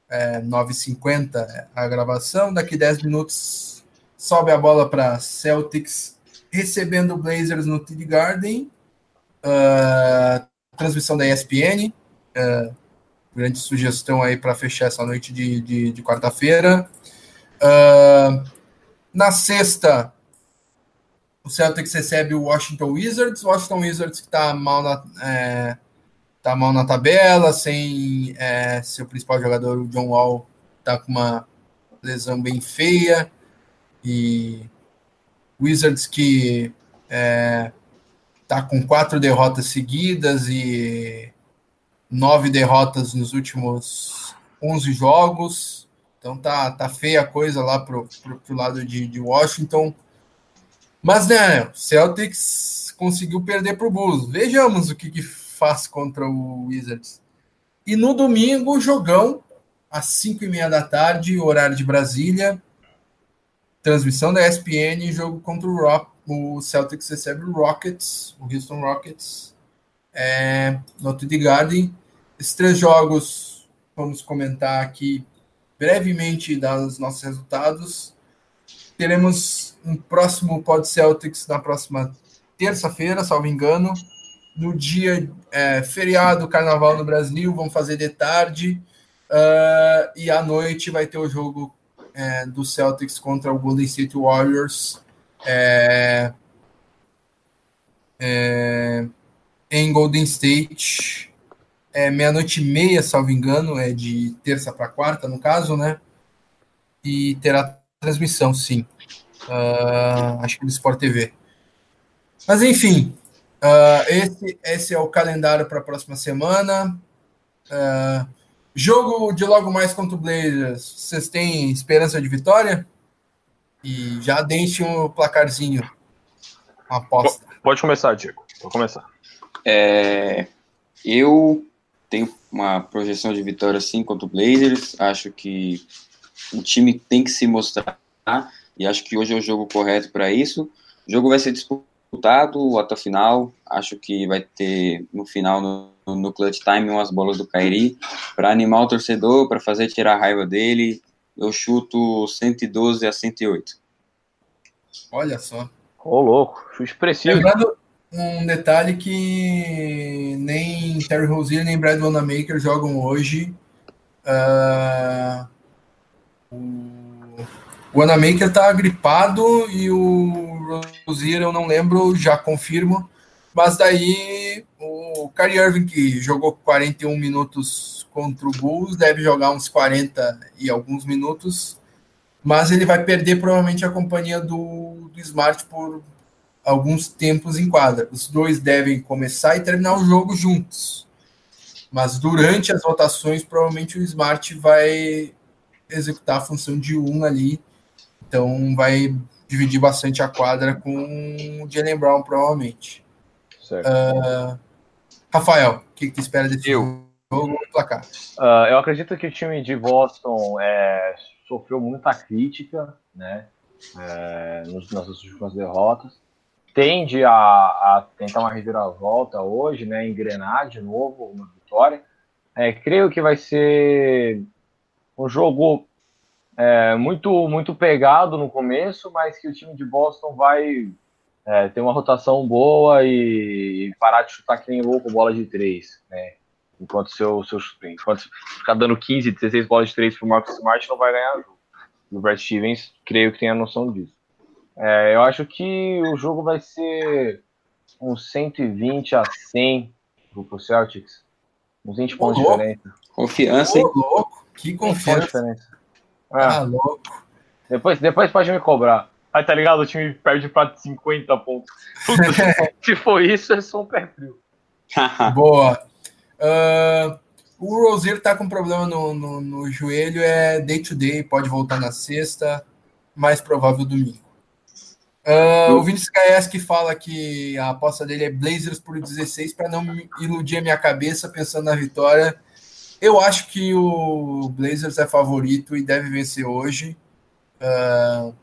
é, 9h50 a gravação, daqui 10 minutos sobe a bola para Celtics recebendo Blazers no TD Garden. Uh, transmissão da ESPN. Uh, grande sugestão aí para fechar essa noite de, de, de quarta-feira. Uh, na sexta, o Celtics recebe o Washington Wizards. Washington Wizards que está mal na, é, tá mal na tabela, sem é, seu principal jogador, o John Wall, está com uma lesão bem feia. E Wizards que é, tá com quatro derrotas seguidas e nove derrotas nos últimos 11 jogos. Então tá, tá feia a coisa lá pro, pro, pro lado de, de Washington. Mas, né, Celtics conseguiu perder pro Bulls. Vejamos o que, que faz contra o Wizards. E no domingo, jogão, às 5 e meia da tarde, horário de Brasília. Transmissão da ESPN, jogo contra o Rock. O Celtics recebe o Rockets, o Houston Rockets, é, no TD Garden. Esses três jogos, vamos comentar aqui brevemente dos nossos resultados. Teremos um próximo Pod Celtics na próxima terça-feira, salvo engano. No dia é, feriado, carnaval no Brasil, vamos fazer de tarde. Uh, e à noite vai ter o jogo é, do Celtics contra o Golden State Warriors é, é, em Golden State. É meia-noite e meia, salvo engano, é de terça para quarta, no caso, né? E terá transmissão, sim. Uh, acho que do Sport TV. Mas enfim, uh, esse, esse é o calendário para a próxima semana. Uh, Jogo de logo mais contra o Blazers, vocês têm esperança de vitória? E já deixem um placarzinho. Uma aposta. Pode começar, Diego. Pode começar. É, eu tenho uma projeção de vitória sim contra o Blazers. Acho que o time tem que se mostrar e acho que hoje é o jogo correto para isso. O jogo vai ser disputado até o final. Acho que vai ter no final no no clutch time umas bolas do Kairi para animar o torcedor, para fazer tirar a raiva dele. Eu chuto 112 a 108. Olha só. Ô, oh, louco, chute expressivo. Lembrando um detalhe que nem Terry Rozier nem Brad Wanamaker jogam hoje. Uh, o Wanamaker tá gripado e o Rozier eu não lembro, já confirmo. Mas daí o Kyrie Irving, que jogou 41 minutos contra o Bulls, deve jogar uns 40 e alguns minutos, mas ele vai perder provavelmente a companhia do, do Smart por alguns tempos em quadra. Os dois devem começar e terminar o jogo juntos. Mas durante as rotações, provavelmente o Smart vai executar a função de um ali. Então vai dividir bastante a quadra com o Jalen Brown, provavelmente. Uh, Rafael, o que, que espera desse eu. jogo placar? Uh, eu acredito que o time de Boston é, sofreu muita crítica, né? É, nos, nas últimas derrotas. Tende a, a, tentar uma reviravolta hoje, né? Engrenar de novo uma vitória. É, creio que vai ser um jogo é, muito muito pegado no começo, mas que o time de Boston vai é, ter uma rotação boa e, e, parar de chutar que nem louco bola de três, né? Enquanto seu, seu enquanto ficar dando 15, 16 bolas de três pro Marcus Smart, não vai ganhar jogo. E o Brad Stevens, creio que tem a noção disso. É, eu acho que o jogo vai ser uns 120 a 100 pro Celtics. Uns 20 pontos de diferença. Confiança, hein? louco. Que confiança. Ah, ah, louco. Depois, depois pode me cobrar. Aí tá ligado? O time perde pra 50 pontos. Se for isso, é só um pé frio. Boa. Uh, O Rozier tá com problema no, no, no joelho, é day to day, pode voltar na sexta, mais provável domingo. Uh, o Vinicius Gaeski fala que a aposta dele é Blazers por 16 para não iludir a minha cabeça pensando na vitória. Eu acho que o Blazers é favorito e deve vencer hoje. Uh,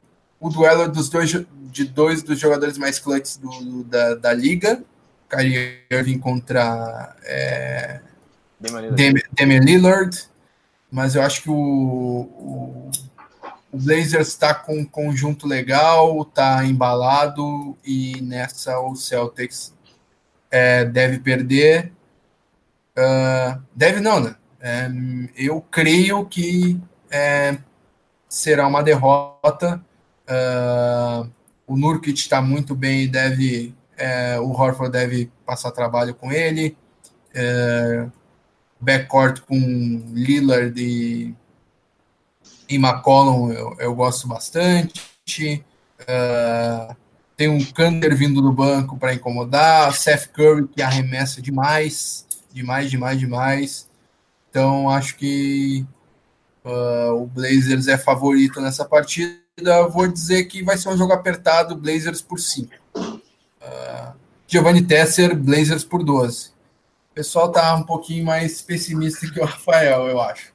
o duelo dos dois, de dois dos jogadores mais clutches da, da liga, Kyrie Irving contra é, Damian Lillard, mas eu acho que o, o o Blazers está com um conjunto legal, está embalado e nessa o Celtics é, deve perder. Uh, deve não, né? É, eu creio que é, será uma derrota. Uh, o Nurkic está muito bem, deve é, o Horford deve passar trabalho com ele. É, backcourt com Lillard e em McCollum eu, eu gosto bastante. Uh, tem um Kander vindo do banco para incomodar. Seth Curry que arremessa demais, demais, demais, demais. Então acho que uh, o Blazers é favorito nessa partida. Vou dizer que vai ser um jogo apertado, Blazers por 5. Uh, ah, Giovanni Tesser, Blazers por 12. O pessoal tá um pouquinho mais pessimista que o Rafael, eu acho.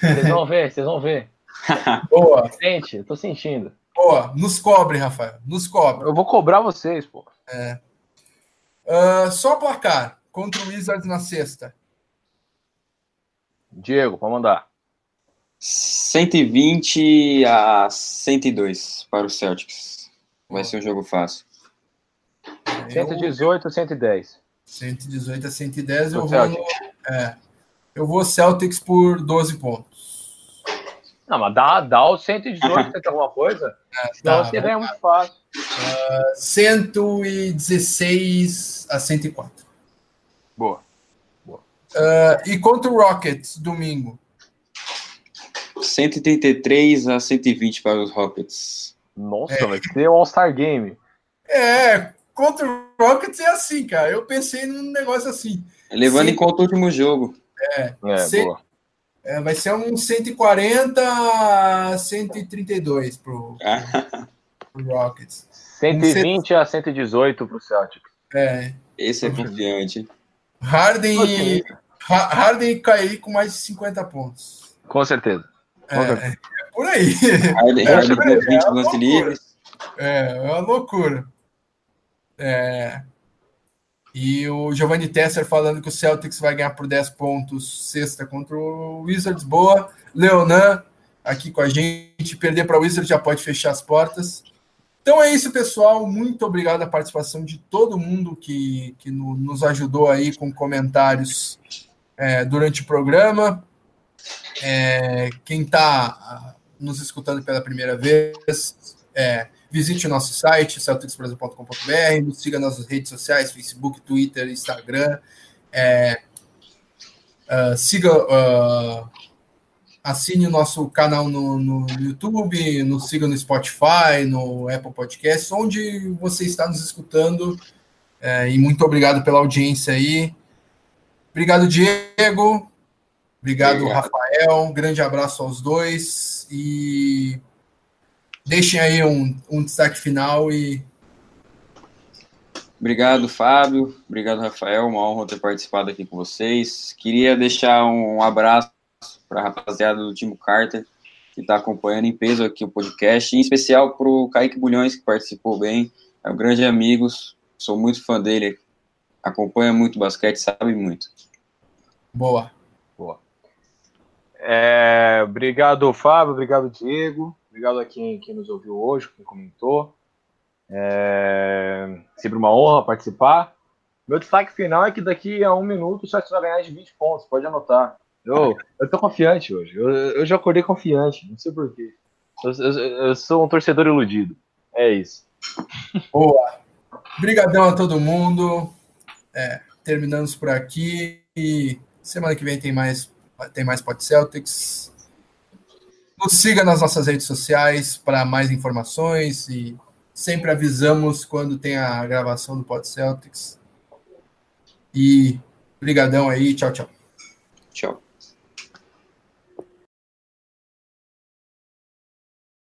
Vocês vão ver, vocês vão ver. Boa. Sente, eu tô sentindo. Boa, nos cobre, Rafael. Nos cobre. Eu vou cobrar vocês, pô. É. Uh, só placar contra o Wizards na sexta. Diego, pode mandar. 120 a 102 para o Celtics. Vai ser um jogo fácil. 118 a 110. 118 a 110. Eu vou, no, é, eu vou Celtics por 12 pontos. Não, mas dá, dá o 118, tem alguma coisa? É, Senão você ganha muito fácil. Uh, 116 a 104. Boa. Boa. Uh, e contra o Rockets, domingo? 133 a 120 para os Rockets. Nossa, é. vai ser um All-Star Game. É, contra o Rockets é assim, cara. Eu pensei num negócio assim. Levando em conta o último jogo. É, é boa. É, vai ser um 140 a 132 pro, pro Rockets. 120 a 118 pro Celtics. É. Esse é confiante. Harden, Harden e cair com mais de 50 pontos. Com certeza. É, é por aí. É, Harden 20 lance livres. É, é uma loucura. É, e o Giovanni Tesser falando que o Celtics vai ganhar por 10 pontos sexta contra o Wizards. Boa. Leonan aqui com a gente. Perder para o Wizards já pode fechar as portas. Então é isso, pessoal. Muito obrigado a participação de todo mundo que, que no, nos ajudou aí com comentários é, durante o programa. É, quem está ah, nos escutando pela primeira vez, é, Visite o nosso site, celticsbrasil.com.br, nos siga nas redes sociais, Facebook, Twitter, Instagram. É, uh, siga, uh, assine o nosso canal no, no, YouTube, nos siga no Spotify, no Apple Podcasts, onde você está nos escutando. É, e muito obrigado pela audiência aí. Obrigado, Diego. Obrigado, obrigado, Rafael. Um grande abraço aos dois. E deixem aí um, um destaque final e. Obrigado, Fábio. Obrigado, Rafael. Uma honra ter participado aqui com vocês. Queria deixar um abraço para a rapaziada do Timo Carter, que está acompanhando em peso aqui o podcast, em especial para o Kaique Bulhões, que participou bem. É um grande amigo, sou muito fã dele. Acompanha muito basquete, sabe muito. Boa. Boa. É, obrigado, Fábio. Obrigado, Diego. Obrigado a quem, quem nos ouviu hoje, quem comentou. É sempre uma honra participar. Meu destaque final é que daqui a um minuto o Celtics vai ganhar de 20 pontos, pode anotar. Eu, eu tô confiante hoje. Eu, eu já acordei confiante, não sei porquê. Eu, eu, eu sou um torcedor iludido. É isso. Boa. Obrigadão a todo mundo. É, terminamos por aqui. E semana que vem tem mais, tem mais Pod Celtics. Nos siga nas nossas redes sociais para mais informações e sempre avisamos quando tem a gravação do Pod Celtics. E brigadão aí, tchau, tchau. Tchau.